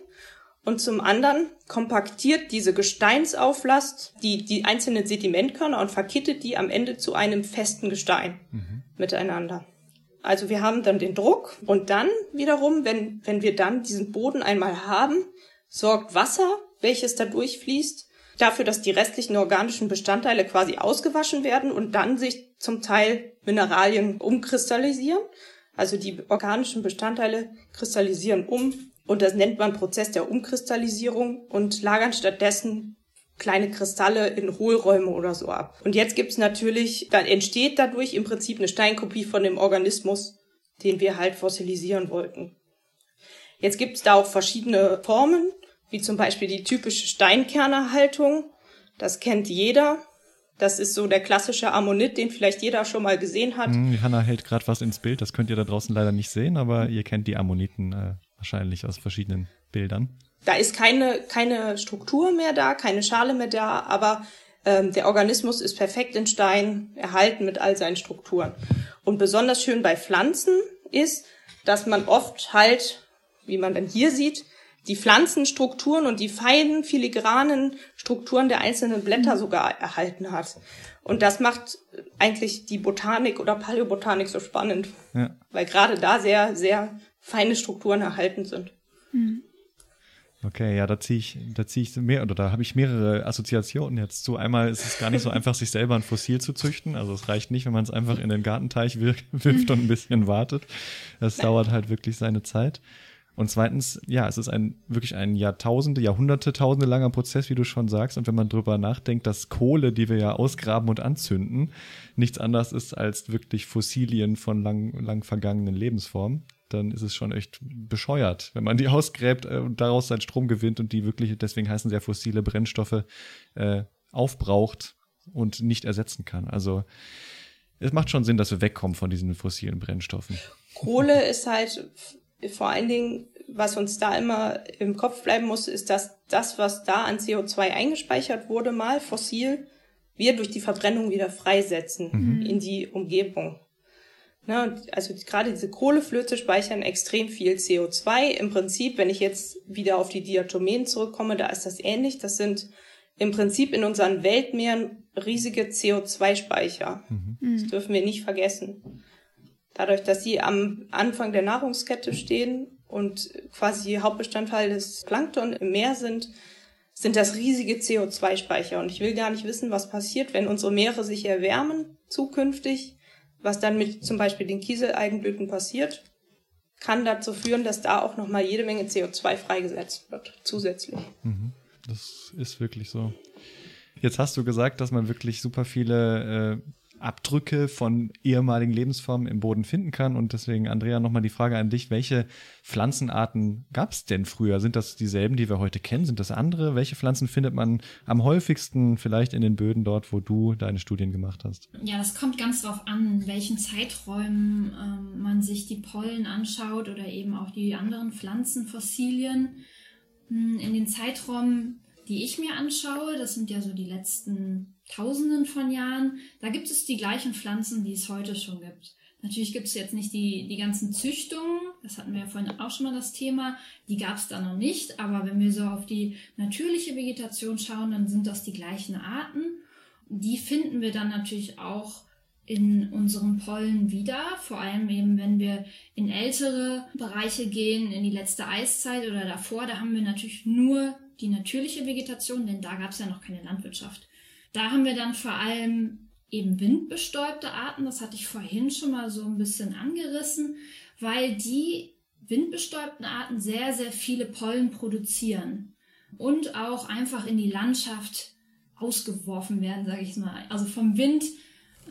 Und zum anderen kompaktiert diese Gesteinsauflast die, die einzelnen Sedimentkörner und verkittet die am Ende zu einem festen Gestein mhm. miteinander. Also wir haben dann den Druck und dann wiederum, wenn, wenn wir dann diesen Boden einmal haben, sorgt Wasser, welches da durchfließt, dafür, dass die restlichen organischen Bestandteile quasi ausgewaschen werden und dann sich zum Teil Mineralien umkristallisieren. Also die organischen Bestandteile kristallisieren um und das nennt man Prozess der Umkristallisierung und lagern stattdessen kleine Kristalle in Hohlräume oder so ab. Und jetzt gibt's natürlich, dann entsteht dadurch im Prinzip eine Steinkopie von dem Organismus, den wir halt fossilisieren wollten. Jetzt gibt's da auch verschiedene Formen, wie zum Beispiel die typische Steinkernerhaltung. Das kennt jeder. Das ist so der klassische Ammonit, den vielleicht jeder schon mal gesehen hat. Hm, Hanna hält gerade was ins Bild, das könnt ihr da draußen leider nicht sehen, aber ihr kennt die Ammoniten äh, wahrscheinlich aus verschiedenen Bildern. Da ist keine, keine Struktur mehr da, keine Schale mehr da, aber ähm, der Organismus ist perfekt in Stein erhalten mit all seinen Strukturen. Und besonders schön bei Pflanzen ist, dass man oft halt, wie man dann hier sieht, die Pflanzenstrukturen und die feinen, filigranen Strukturen der einzelnen Blätter mhm. sogar erhalten hat. Und das macht eigentlich die Botanik oder Paläobotanik so spannend, ja. weil gerade da sehr, sehr feine Strukturen erhalten sind. Mhm. Okay, ja, da ziehe ich, da ziehe ich mehr oder da habe ich mehrere Assoziationen jetzt zu. Einmal ist es gar nicht so einfach, sich selber ein Fossil zu züchten. Also es reicht nicht, wenn man es einfach in den Gartenteich wirft und ein bisschen wartet. Das dauert halt wirklich seine Zeit. Und zweitens, ja, es ist ein wirklich ein Jahrtausende, Jahrhunderte, Tausende langer Prozess, wie du schon sagst. Und wenn man drüber nachdenkt, dass Kohle, die wir ja ausgraben und anzünden, nichts anderes ist als wirklich Fossilien von lang, lang vergangenen Lebensformen, dann ist es schon echt bescheuert, wenn man die ausgräbt äh, und daraus seinen Strom gewinnt und die wirklich, deswegen heißen sie ja fossile Brennstoffe, äh, aufbraucht und nicht ersetzen kann. Also es macht schon Sinn, dass wir wegkommen von diesen fossilen Brennstoffen. Kohle ist halt vor allen Dingen, was uns da immer im Kopf bleiben muss, ist, dass das, was da an CO2 eingespeichert wurde, mal fossil, wir durch die Verbrennung wieder freisetzen mhm. in die Umgebung. Ne, also gerade diese Kohleflöze speichern extrem viel CO2. Im Prinzip, wenn ich jetzt wieder auf die Diatomen zurückkomme, da ist das ähnlich. Das sind im Prinzip in unseren Weltmeeren riesige CO2-Speicher. Mhm. Das dürfen wir nicht vergessen. Dadurch, dass sie am Anfang der Nahrungskette stehen und quasi Hauptbestandteil des Plankton im Meer sind, sind das riesige CO2-Speicher. Und ich will gar nicht wissen, was passiert, wenn unsere Meere sich erwärmen zukünftig, was dann mit zum Beispiel den Kieseleigenblüten passiert, kann dazu führen, dass da auch nochmal jede Menge CO2 freigesetzt wird, zusätzlich. Mhm. Das ist wirklich so. Jetzt hast du gesagt, dass man wirklich super viele äh, Abdrücke von ehemaligen Lebensformen im Boden finden kann. Und deswegen, Andrea, nochmal die Frage an dich. Welche Pflanzenarten gab es denn früher? Sind das dieselben, die wir heute kennen? Sind das andere? Welche Pflanzen findet man am häufigsten vielleicht in den Böden dort, wo du deine Studien gemacht hast? Ja, das kommt ganz drauf an, in welchen Zeiträumen ähm, man sich die Pollen anschaut oder eben auch die anderen Pflanzenfossilien. Hm, in den Zeiträumen die ich mir anschaue, das sind ja so die letzten Tausenden von Jahren, da gibt es die gleichen Pflanzen, die es heute schon gibt. Natürlich gibt es jetzt nicht die, die ganzen Züchtungen, das hatten wir ja vorhin auch schon mal das Thema, die gab es da noch nicht, aber wenn wir so auf die natürliche Vegetation schauen, dann sind das die gleichen Arten. Die finden wir dann natürlich auch in unseren Pollen wieder, vor allem eben wenn wir in ältere Bereiche gehen, in die letzte Eiszeit oder davor, da haben wir natürlich nur die natürliche Vegetation, denn da gab es ja noch keine Landwirtschaft. Da haben wir dann vor allem eben windbestäubte Arten, das hatte ich vorhin schon mal so ein bisschen angerissen, weil die windbestäubten Arten sehr, sehr viele Pollen produzieren und auch einfach in die Landschaft ausgeworfen werden, sage ich mal. Also vom Wind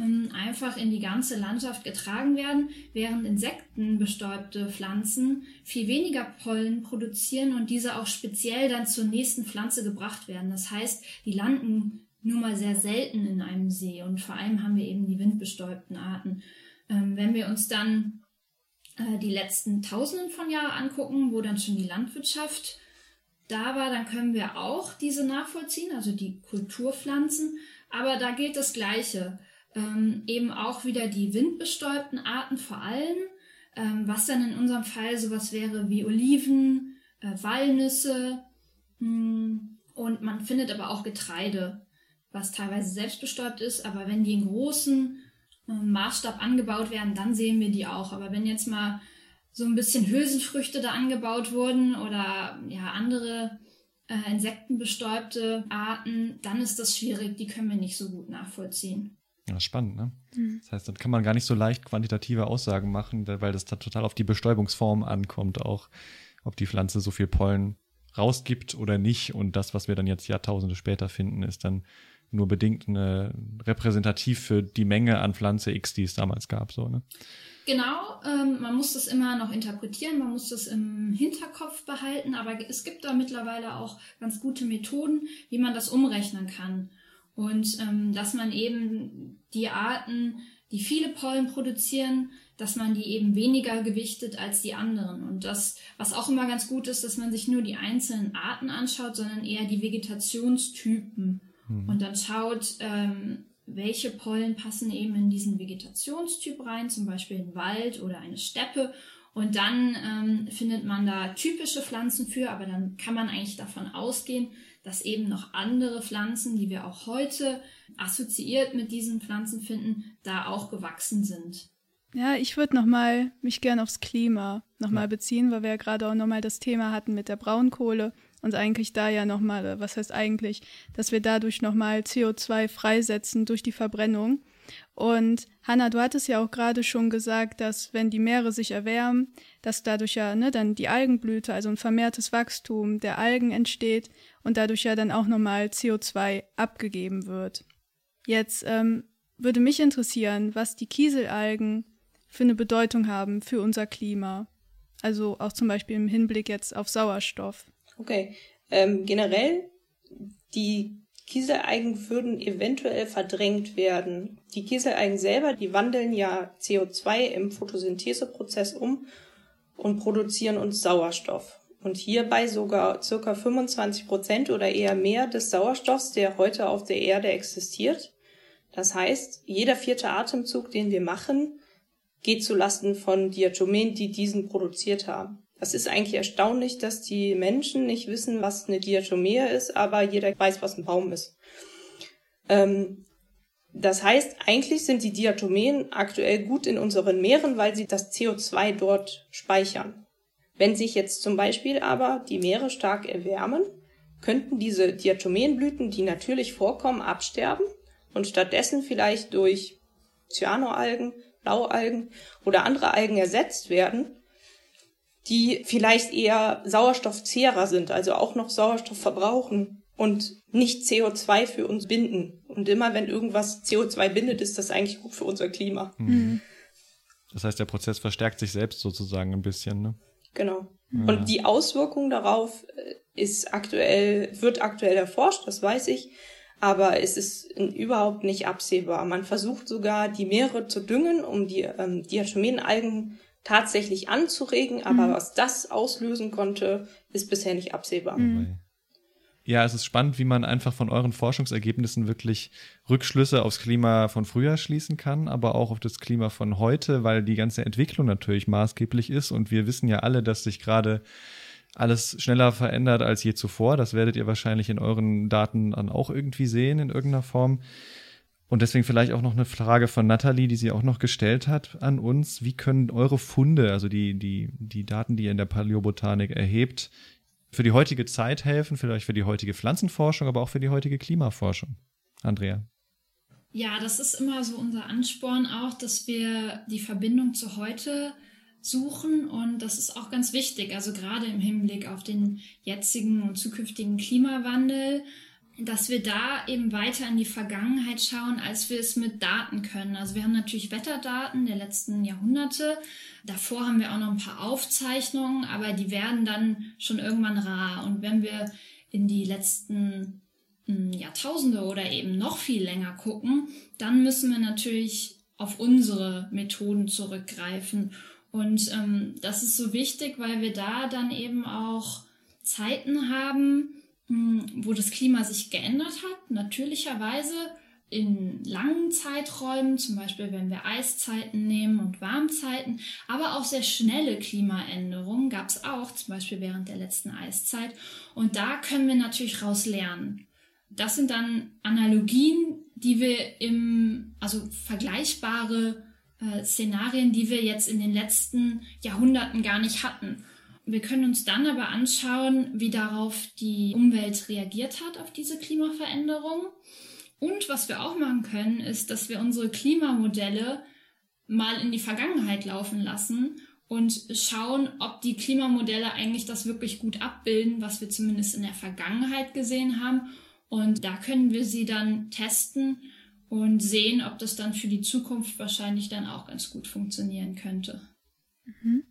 ähm, einfach in die ganze Landschaft getragen werden, während insektenbestäubte Pflanzen viel weniger Pollen produzieren und diese auch speziell dann zur nächsten Pflanze gebracht werden. Das heißt, die landen nur mal sehr selten in einem See und vor allem haben wir eben die windbestäubten Arten. Ähm, wenn wir uns dann äh, die letzten Tausenden von Jahren angucken, wo dann schon die Landwirtschaft da war, dann können wir auch diese nachvollziehen, also die Kulturpflanzen. Aber da gilt das Gleiche. Ähm, eben auch wieder die windbestäubten Arten vor allem, ähm, was dann in unserem Fall sowas wäre wie Oliven, äh, Walnüsse mh, hm, und man findet aber auch Getreide was teilweise selbstbestäubt ist, aber wenn die in großen äh, Maßstab angebaut werden, dann sehen wir die auch. Aber wenn jetzt mal so ein bisschen Hülsenfrüchte da angebaut wurden oder ja andere äh, insektenbestäubte Arten, dann ist das schwierig, die können wir nicht so gut nachvollziehen. Ja, spannend, ne? Mhm. Das heißt, dann kann man gar nicht so leicht quantitative Aussagen machen, weil das da total auf die Bestäubungsform ankommt, auch ob die Pflanze so viel Pollen rausgibt oder nicht. Und das, was wir dann jetzt Jahrtausende später finden, ist dann nur bedingt eine, repräsentativ für die Menge an Pflanze X, die es damals gab. So, ne? Genau, ähm, man muss das immer noch interpretieren, man muss das im Hinterkopf behalten, aber es gibt da mittlerweile auch ganz gute Methoden, wie man das umrechnen kann. Und ähm, dass man eben die Arten, die viele Pollen produzieren, dass man die eben weniger gewichtet als die anderen. Und das, was auch immer ganz gut ist, dass man sich nur die einzelnen Arten anschaut, sondern eher die Vegetationstypen. Mhm. Und dann schaut, ähm, welche Pollen passen eben in diesen Vegetationstyp rein, zum Beispiel ein Wald oder eine Steppe. Und dann ähm, findet man da typische Pflanzen für, aber dann kann man eigentlich davon ausgehen, dass eben noch andere Pflanzen, die wir auch heute assoziiert mit diesen Pflanzen finden, da auch gewachsen sind. Ja, ich würde nochmal mich gern aufs Klima nochmal ja. beziehen, weil wir ja gerade auch nochmal das Thema hatten mit der Braunkohle und eigentlich da ja nochmal, äh, was heißt eigentlich, dass wir dadurch nochmal CO2 freisetzen durch die Verbrennung. Und Hanna, du hattest ja auch gerade schon gesagt, dass wenn die Meere sich erwärmen, dass dadurch ja ne, dann die Algenblüte, also ein vermehrtes Wachstum der Algen entsteht und dadurch ja dann auch nochmal CO2 abgegeben wird. Jetzt ähm, würde mich interessieren, was die Kieselalgen für eine Bedeutung haben für unser Klima. Also auch zum Beispiel im Hinblick jetzt auf Sauerstoff. Okay. Ähm, generell, die Kieselalgen würden eventuell verdrängt werden. Die Kieselalgen selber, die wandeln ja CO2 im Photosyntheseprozess um und produzieren uns Sauerstoff. Und hierbei sogar circa 25 Prozent oder eher mehr des Sauerstoffs, der heute auf der Erde existiert. Das heißt, jeder vierte Atemzug, den wir machen, geht zu Lasten von Diatomen, die diesen produziert haben. Das ist eigentlich erstaunlich, dass die Menschen nicht wissen, was eine Diatomee ist, aber jeder weiß, was ein Baum ist. Ähm, das heißt, eigentlich sind die Diatomeen aktuell gut in unseren Meeren, weil sie das CO2 dort speichern. Wenn sich jetzt zum Beispiel aber die Meere stark erwärmen, könnten diese Diatomeenblüten, die natürlich vorkommen, absterben und stattdessen vielleicht durch Cyanoalgen, Blaualgen oder andere Algen ersetzt werden, die vielleicht eher Sauerstoffzehrer sind, also auch noch Sauerstoff verbrauchen und nicht CO2 für uns binden. Und immer wenn irgendwas CO2 bindet, ist das eigentlich gut für unser Klima. Mhm. Das heißt, der Prozess verstärkt sich selbst sozusagen ein bisschen, ne? Genau. Ja. Und die Auswirkung darauf äh, ist aktuell, wird aktuell erforscht, das weiß ich, aber es ist überhaupt nicht absehbar. Man versucht sogar, die Meere zu düngen, um die ähm, Diatomenalgen tatsächlich anzuregen, aber mhm. was das auslösen konnte, ist bisher nicht absehbar. Mhm. Ja, es ist spannend, wie man einfach von euren Forschungsergebnissen wirklich Rückschlüsse aufs Klima von früher schließen kann, aber auch auf das Klima von heute, weil die ganze Entwicklung natürlich maßgeblich ist und wir wissen ja alle, dass sich gerade alles schneller verändert als je zuvor. Das werdet ihr wahrscheinlich in euren Daten dann auch irgendwie sehen in irgendeiner Form. Und deswegen vielleicht auch noch eine Frage von Nathalie, die sie auch noch gestellt hat an uns. Wie können eure Funde, also die, die, die Daten, die ihr in der Paläobotanik erhebt, für die heutige Zeit helfen, vielleicht für die heutige Pflanzenforschung, aber auch für die heutige Klimaforschung? Andrea. Ja, das ist immer so unser Ansporn auch, dass wir die Verbindung zu heute suchen und das ist auch ganz wichtig, also gerade im Hinblick auf den jetzigen und zukünftigen Klimawandel dass wir da eben weiter in die Vergangenheit schauen, als wir es mit Daten können. Also wir haben natürlich Wetterdaten der letzten Jahrhunderte. Davor haben wir auch noch ein paar Aufzeichnungen, aber die werden dann schon irgendwann rar. Und wenn wir in die letzten hm, Jahrtausende oder eben noch viel länger gucken, dann müssen wir natürlich auf unsere Methoden zurückgreifen. Und ähm, das ist so wichtig, weil wir da dann eben auch Zeiten haben, wo das Klima sich geändert hat, natürlicherweise in langen Zeiträumen, zum Beispiel wenn wir Eiszeiten nehmen und Warmzeiten, aber auch sehr schnelle Klimaänderungen gab es auch, zum Beispiel während der letzten Eiszeit. Und da können wir natürlich raus lernen. Das sind dann Analogien, die wir im, also vergleichbare äh, Szenarien, die wir jetzt in den letzten Jahrhunderten gar nicht hatten. Wir können uns dann aber anschauen, wie darauf die Umwelt reagiert hat, auf diese Klimaveränderung. Und was wir auch machen können, ist, dass wir unsere Klimamodelle mal in die Vergangenheit laufen lassen und schauen, ob die Klimamodelle eigentlich das wirklich gut abbilden, was wir zumindest in der Vergangenheit gesehen haben. Und da können wir sie dann testen und sehen, ob das dann für die Zukunft wahrscheinlich dann auch ganz gut funktionieren könnte. Mhm.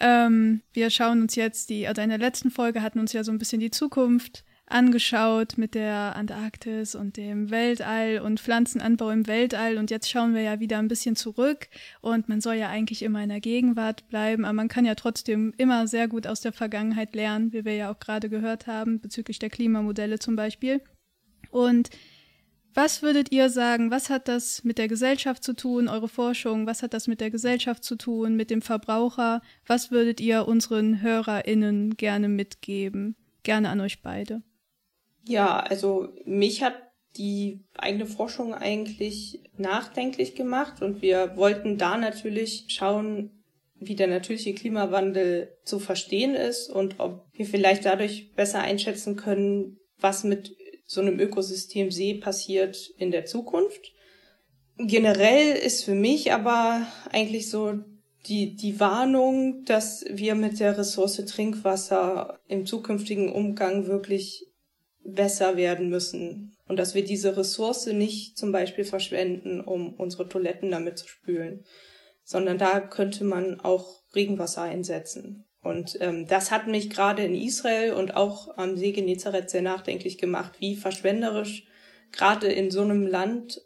Ähm, wir schauen uns jetzt die, also in der letzten Folge hatten uns ja so ein bisschen die Zukunft angeschaut mit der Antarktis und dem Weltall und Pflanzenanbau im Weltall. Und jetzt schauen wir ja wieder ein bisschen zurück. Und man soll ja eigentlich immer in der Gegenwart bleiben, aber man kann ja trotzdem immer sehr gut aus der Vergangenheit lernen, wie wir ja auch gerade gehört haben, bezüglich der Klimamodelle zum Beispiel. Und was würdet ihr sagen, was hat das mit der Gesellschaft zu tun, eure Forschung, was hat das mit der Gesellschaft zu tun, mit dem Verbraucher? Was würdet ihr unseren HörerInnen gerne mitgeben? Gerne an euch beide. Ja, also mich hat die eigene Forschung eigentlich nachdenklich gemacht und wir wollten da natürlich schauen, wie der natürliche Klimawandel zu verstehen ist und ob wir vielleicht dadurch besser einschätzen können, was mit so einem Ökosystem See passiert in der Zukunft. Generell ist für mich aber eigentlich so die, die Warnung, dass wir mit der Ressource Trinkwasser im zukünftigen Umgang wirklich besser werden müssen und dass wir diese Ressource nicht zum Beispiel verschwenden, um unsere Toiletten damit zu spülen, sondern da könnte man auch Regenwasser einsetzen. Und ähm, das hat mich gerade in Israel und auch am See Genezareth sehr nachdenklich gemacht, wie verschwenderisch gerade in so einem Land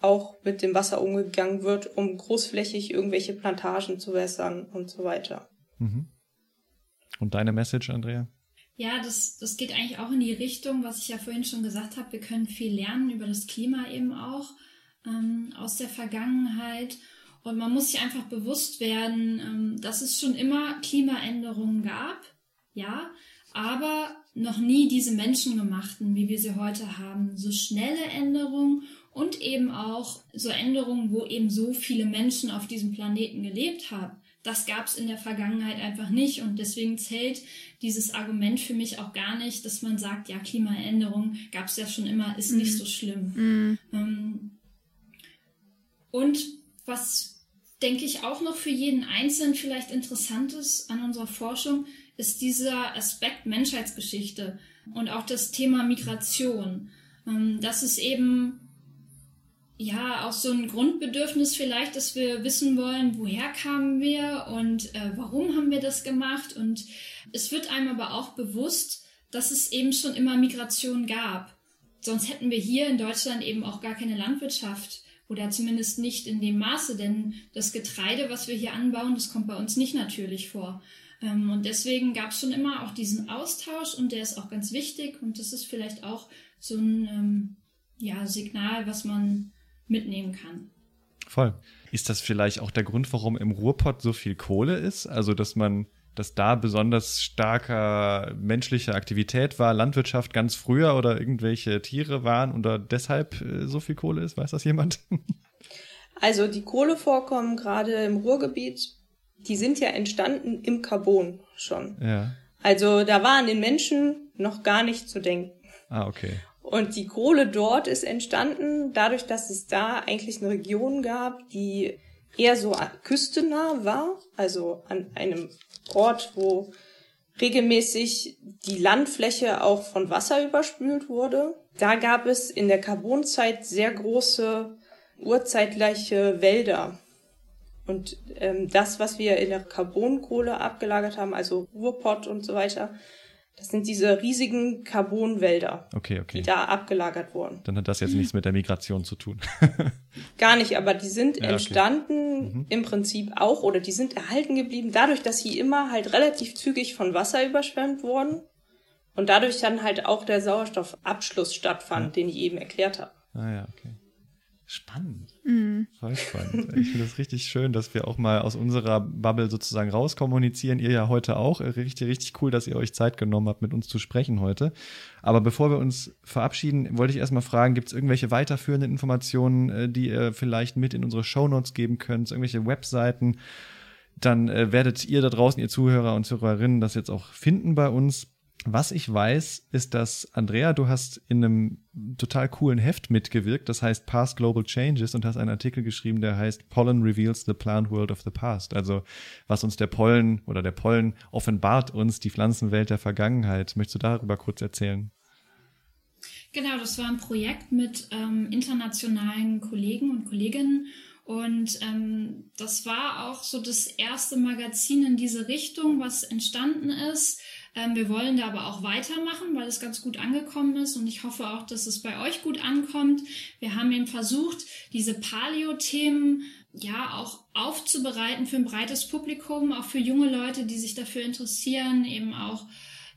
auch mit dem Wasser umgegangen wird, um großflächig irgendwelche Plantagen zu wässern und so weiter. Mhm. Und deine Message, Andrea? Ja, das, das geht eigentlich auch in die Richtung, was ich ja vorhin schon gesagt habe. Wir können viel lernen über das Klima eben auch ähm, aus der Vergangenheit. Und man muss sich einfach bewusst werden, ähm, dass es schon immer Klimaänderungen gab, ja, aber noch nie diese menschengemachten, wie wir sie heute haben. So schnelle Änderungen und eben auch so Änderungen, wo eben so viele Menschen auf diesem Planeten gelebt haben. Das gab es in der Vergangenheit einfach nicht und deswegen zählt dieses Argument für mich auch gar nicht, dass man sagt, ja, Klimaänderung gab es ja schon immer, ist mhm. nicht so schlimm. Mhm. Ähm, und was denke ich, auch noch für jeden Einzelnen vielleicht Interessantes an unserer Forschung, ist dieser Aspekt Menschheitsgeschichte und auch das Thema Migration. Ähm, das ist eben ja auch so ein Grundbedürfnis vielleicht, dass wir wissen wollen, woher kamen wir und äh, warum haben wir das gemacht. Und es wird einem aber auch bewusst, dass es eben schon immer Migration gab. Sonst hätten wir hier in Deutschland eben auch gar keine Landwirtschaft oder zumindest nicht in dem Maße, denn das Getreide, was wir hier anbauen, das kommt bei uns nicht natürlich vor. Ähm, und deswegen gab es schon immer auch diesen Austausch und der ist auch ganz wichtig und das ist vielleicht auch so ein ähm, ja, Signal, was man mitnehmen kann. Voll. Ist das vielleicht auch der Grund, warum im Ruhrpott so viel Kohle ist? Also, dass man dass da besonders starker menschliche Aktivität war, Landwirtschaft ganz früher oder irgendwelche Tiere waren und da deshalb äh, so viel Kohle ist? Weiß das jemand? Also die Kohlevorkommen gerade im Ruhrgebiet, die sind ja entstanden im Carbon schon. Ja. Also da war an den Menschen noch gar nicht zu denken. Ah, okay. Und die Kohle dort ist entstanden dadurch, dass es da eigentlich eine Region gab, die eher so küstennah war, also an einem Ort, wo regelmäßig die Landfläche auch von Wasser überspült wurde. Da gab es in der Carbonzeit sehr große urzeitgleiche Wälder. Und ähm, das, was wir in der Carbonkohle abgelagert haben, also Ruhrpott und so weiter, das sind diese riesigen Carbonwälder, okay, okay. die da abgelagert wurden. Dann hat das jetzt nichts mit der Migration zu tun. Gar nicht, aber die sind Ja, okay. entstanden Mhm. im Prinzip auch oder die sind erhalten geblieben, dadurch, dass sie immer halt relativ zügig von Wasser überschwemmt wurden und dadurch dann halt auch der Sauerstoffabschluss stattfand, den ich eben erklärt habe. ah ja, okay. Spannend. Mhm. Voll spannend. Ich finde es richtig schön, dass wir auch mal aus unserer Bubble sozusagen rauskommunizieren. Ihr ja heute auch. Richtig, richtig cool, dass ihr euch Zeit genommen habt, mit uns zu sprechen heute. Aber bevor wir uns verabschieden, wollte ich erstmal fragen, gibt es irgendwelche weiterführenden Informationen, äh, die ihr vielleicht mit in unsere Shownotes geben könnt, irgendwelche Webseiten? Dann äh, werdet ihr da draußen, ihr Zuhörer und Zuhörerinnen, das jetzt auch finden bei uns. Was ich weiß, ist, dass Andrea, du hast in einem total coolen Heft mitgewirkt, das heißt Past Global Changes und hast einen Artikel geschrieben, der heißt Pollen Reveals the Plant World of the Past. Also was uns der Pollen oder der Pollen offenbart uns die Pflanzenwelt der Vergangenheit. Möchtest du darüber kurz erzählen? Genau, das war ein Projekt mit ähm, internationalen Kollegen und Kolleginnen. Und ähm, das war auch so das erste Magazin in diese Richtung, was entstanden ist. Ähm, wir wollen da aber auch weitermachen, weil es ganz gut angekommen ist. Und ich hoffe auch, dass es bei euch gut ankommt. Wir haben eben versucht, diese Paleo-Themen ja auch aufzubereiten für ein breites Publikum, auch für junge Leute, die sich dafür interessieren, eben auch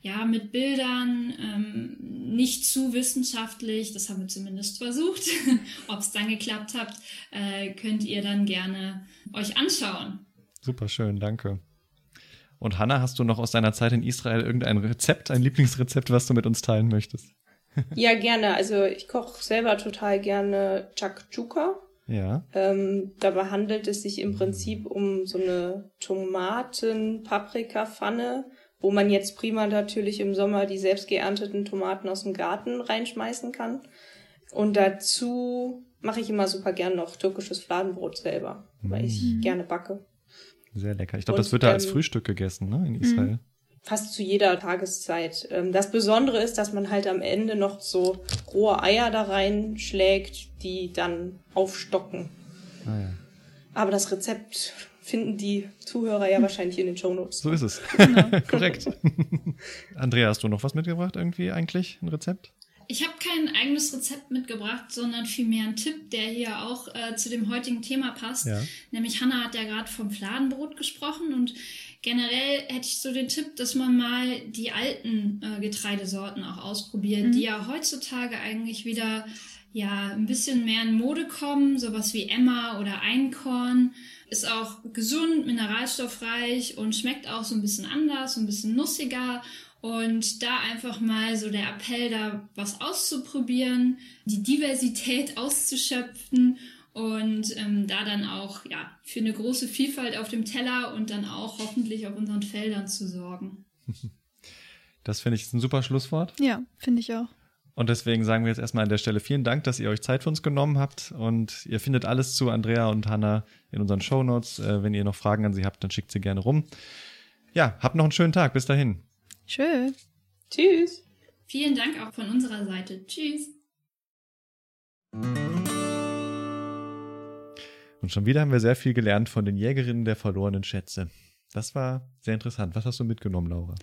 ja, mit Bildern, ähm, nicht zu wissenschaftlich, das haben wir zumindest versucht. Ob es dann geklappt hat, äh, könnt ihr dann gerne euch anschauen. Super schön, danke. Und Hanna, hast du noch aus deiner Zeit in Israel irgendein Rezept, ein Lieblingsrezept, was du mit uns teilen möchtest? Ja, gerne. Also ich koche selber total gerne Chakchuka. Ja. Ähm, dabei handelt es sich im Prinzip um so eine Tomaten-Paprika-Pfanne, wo man jetzt prima natürlich im Sommer die selbst geernteten Tomaten aus dem Garten reinschmeißen kann. Und dazu mache ich immer super gern noch türkisches Fladenbrot selber, weil ich Mhm. gerne backe. Sehr lecker. Ich glaube, das wird da als ähm, Frühstück gegessen, ne, in Israel. Fast zu jeder Tageszeit. Ähm, Das Besondere ist, dass man halt am Ende noch so rohe Eier da reinschlägt, die dann aufstocken. Ah, ja. Aber das Rezept finden die Zuhörer ja wahrscheinlich in den Shownotes. So ist es. Genau. Korrekt. Andrea, hast du noch was mitgebracht irgendwie eigentlich? Ein Rezept? Ich habe kein eigenes Rezept mitgebracht, sondern vielmehr einen Tipp, der hier auch äh, zu dem heutigen Thema passt. Ja. Nämlich Hanna hat ja gerade vom Fladenbrot gesprochen und generell hätte ich so den Tipp, dass man mal die alten äh, Getreidesorten auch ausprobiert, Mhm. die ja heutzutage eigentlich wieder ja ein bisschen mehr in Mode kommen, sowas wie Emma oder Einkorn. Ist auch gesund, mineralstoffreich und schmeckt auch so ein bisschen anders, so ein bisschen nussiger. Und da einfach mal so der Appell, da was auszuprobieren, die Diversität auszuschöpfen und ähm, da dann auch ja für eine große Vielfalt auf dem Teller und dann auch hoffentlich auf unseren Feldern zu sorgen. Das finde ich ist ein super Schlusswort. Ja, finde ich auch. Und deswegen sagen wir jetzt erstmal an der Stelle vielen Dank, dass ihr euch Zeit für uns genommen habt. Und ihr findet alles zu Andrea und Hanna in unseren Shownotes. Äh, wenn ihr noch Fragen an sie habt, dann schickt sie gerne rum. Ja, habt noch einen schönen Tag. Bis dahin. Schön. Tschüss! Vielen Dank auch von unserer Seite. Tschüss. Und schon wieder haben wir sehr viel gelernt von den Jägerinnen der verlorenen Schätze. Das war sehr interessant. Was hast du mitgenommen, Laura?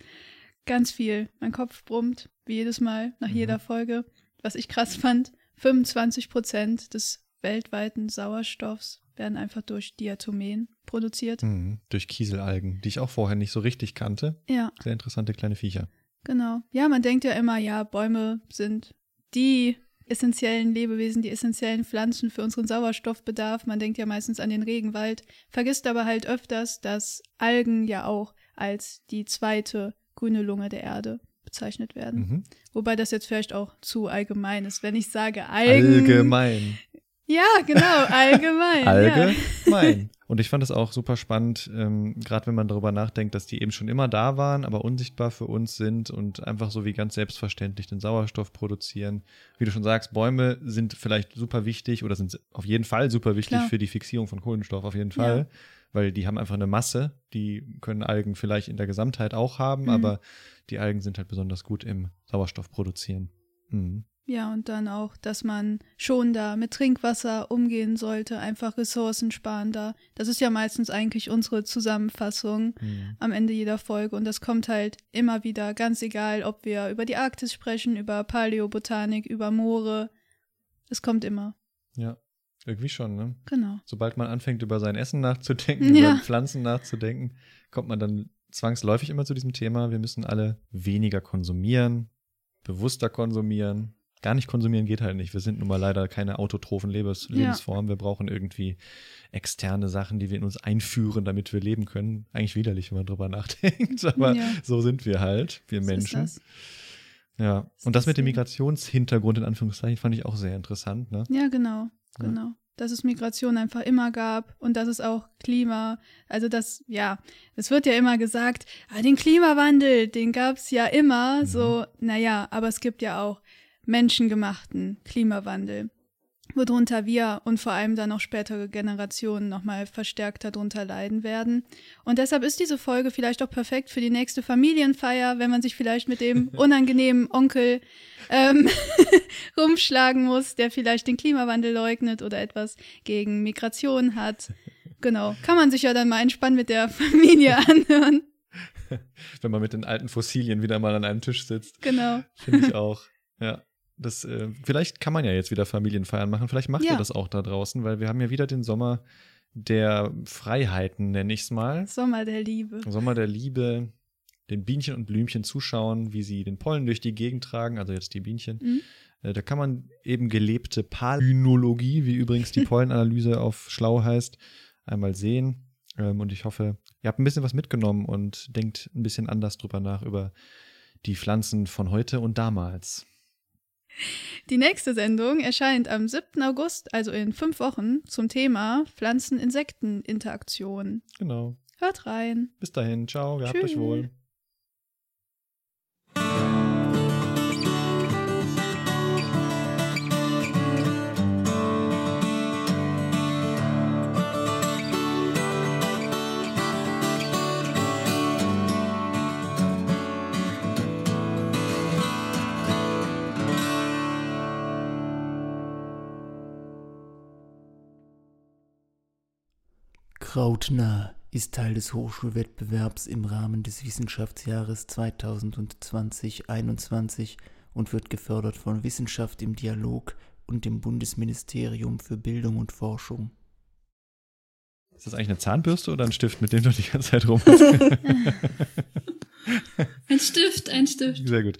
Ganz viel. Mein Kopf brummt, wie jedes Mal, nach Mhm. jeder Folge. Was ich krass fand, 25 Prozent des weltweiten Sauerstoffs werden einfach durch Diatomen produziert. Mhm, durch Kieselalgen, die ich auch vorher nicht so richtig kannte. Ja, Sehr interessante kleine Viecher. genau. Ja, man denkt ja immer, ja, Bäume sind die essentiellen Lebewesen, die essentiellen Pflanzen für unseren Sauerstoffbedarf. Man denkt ja meistens an den Regenwald, vergisst aber halt öfters, dass Algen ja auch als die zweite grüne Lunge der Erde bezeichnet werden. Mhm. Wobei das jetzt vielleicht auch zu allgemein ist, wenn ich sage Algen. Allgemein. Ja, genau, allgemein. Ja. Allgemein. Und ich fand es auch super spannend, ähm, gerade wenn man darüber nachdenkt, dass die eben schon immer da waren, aber unsichtbar für uns sind und einfach so wie ganz selbstverständlich den Sauerstoff produzieren. Wie du schon sagst, Bäume sind vielleicht super wichtig oder sind auf jeden Fall super wichtig Klar. für die Fixierung von Kohlenstoff, auf jeden Fall. Weil die haben einfach eine Masse, die können Algen vielleicht in der Gesamtheit auch haben, Mhm. aber die Algen sind halt besonders gut im Sauerstoff produzieren. Mhm. Ja, und dann auch, dass man schon da mit Trinkwasser umgehen sollte, einfach ressourcensparender. Das ist ja meistens eigentlich unsere Zusammenfassung mhm. am Ende jeder Folge. Und das kommt halt immer wieder, ganz egal, ob wir über die Arktis sprechen, über Paläobotanik, über Moore. Es kommt immer. Ja, irgendwie schon, ne? Genau. Sobald man anfängt, über sein Essen nachzudenken, ja. über Pflanzen nachzudenken, kommt man dann zwangsläufig immer zu diesem Thema. Wir müssen alle weniger konsumieren, bewusster konsumieren, gar nicht konsumieren geht halt nicht. Wir sind nun mal leider keine autotrophen Lebens ja. Lebensform. Wir brauchen irgendwie externe Sachen, die wir in uns einführen, damit wir leben können. Eigentlich widerlich, wenn man drüber nachdenkt, aber ja. so sind wir halt, wir Was Menschen. Ja, und das mit dem Migrationshintergrund in Anführungszeichen fand ich auch sehr interessant. Ne? Ja, genau, genau. Dass es Migration einfach immer gab und dass es auch Klima, also das, ja, es wird ja immer gesagt, ah, den Klimawandel, den gab es ja immer, mhm. so, naja, aber es gibt ja auch menschengemachten Klimawandel, worunter wir und vor allem dann auch spätere Generationen nochmal verstärkt darunter leiden werden. Und deshalb ist diese Folge vielleicht auch perfekt für die nächste Familienfeier, wenn man sich vielleicht mit dem unangenehmen Onkel ähm, rumschlagen muss, der vielleicht den Klimawandel leugnet oder etwas gegen Migration hat. Genau, kann man sich ja dann mal entspannt mit der Familie anhören. Wenn man mit den alten Fossilien wieder mal an einem Tisch sitzt. Genau. Finde ich auch. Ja. Das, äh, vielleicht kann man ja jetzt wieder Familienfeiern machen. Vielleicht macht ja. ihr das auch da draußen, weil wir haben ja wieder den Sommer der Freiheiten, nenne ich es mal. Sommer der Liebe. Sommer der Liebe. Den Bienchen und Blümchen zuschauen, wie sie den Pollen durch die Gegend tragen, also jetzt die Bienchen. Mhm. Äh, da kann man eben gelebte Palynologie, wie übrigens die Pollenanalyse auf schlau heißt, einmal sehen. Ähm, und ich hoffe, ihr habt ein bisschen was mitgenommen und denkt ein bisschen anders drüber nach, über die Pflanzen von heute und damals. Die nächste Sendung erscheint am 7. August, also in fünf Wochen, zum Thema Pflanzen-Insekten-Interaktion. Genau. Hört rein. Bis dahin, ciao, gehabt Tschüss. euch wohl. Krautnah ist Teil des Hochschulwettbewerbs im Rahmen des Wissenschaftsjahres 2020-21 und wird gefördert von Wissenschaft im Dialog und dem Bundesministerium für Bildung und Forschung. Ist das eigentlich eine Zahnbürste oder ein Stift, mit dem du die ganze Zeit rum hast? ein Stift, ein Stift. Sehr gut.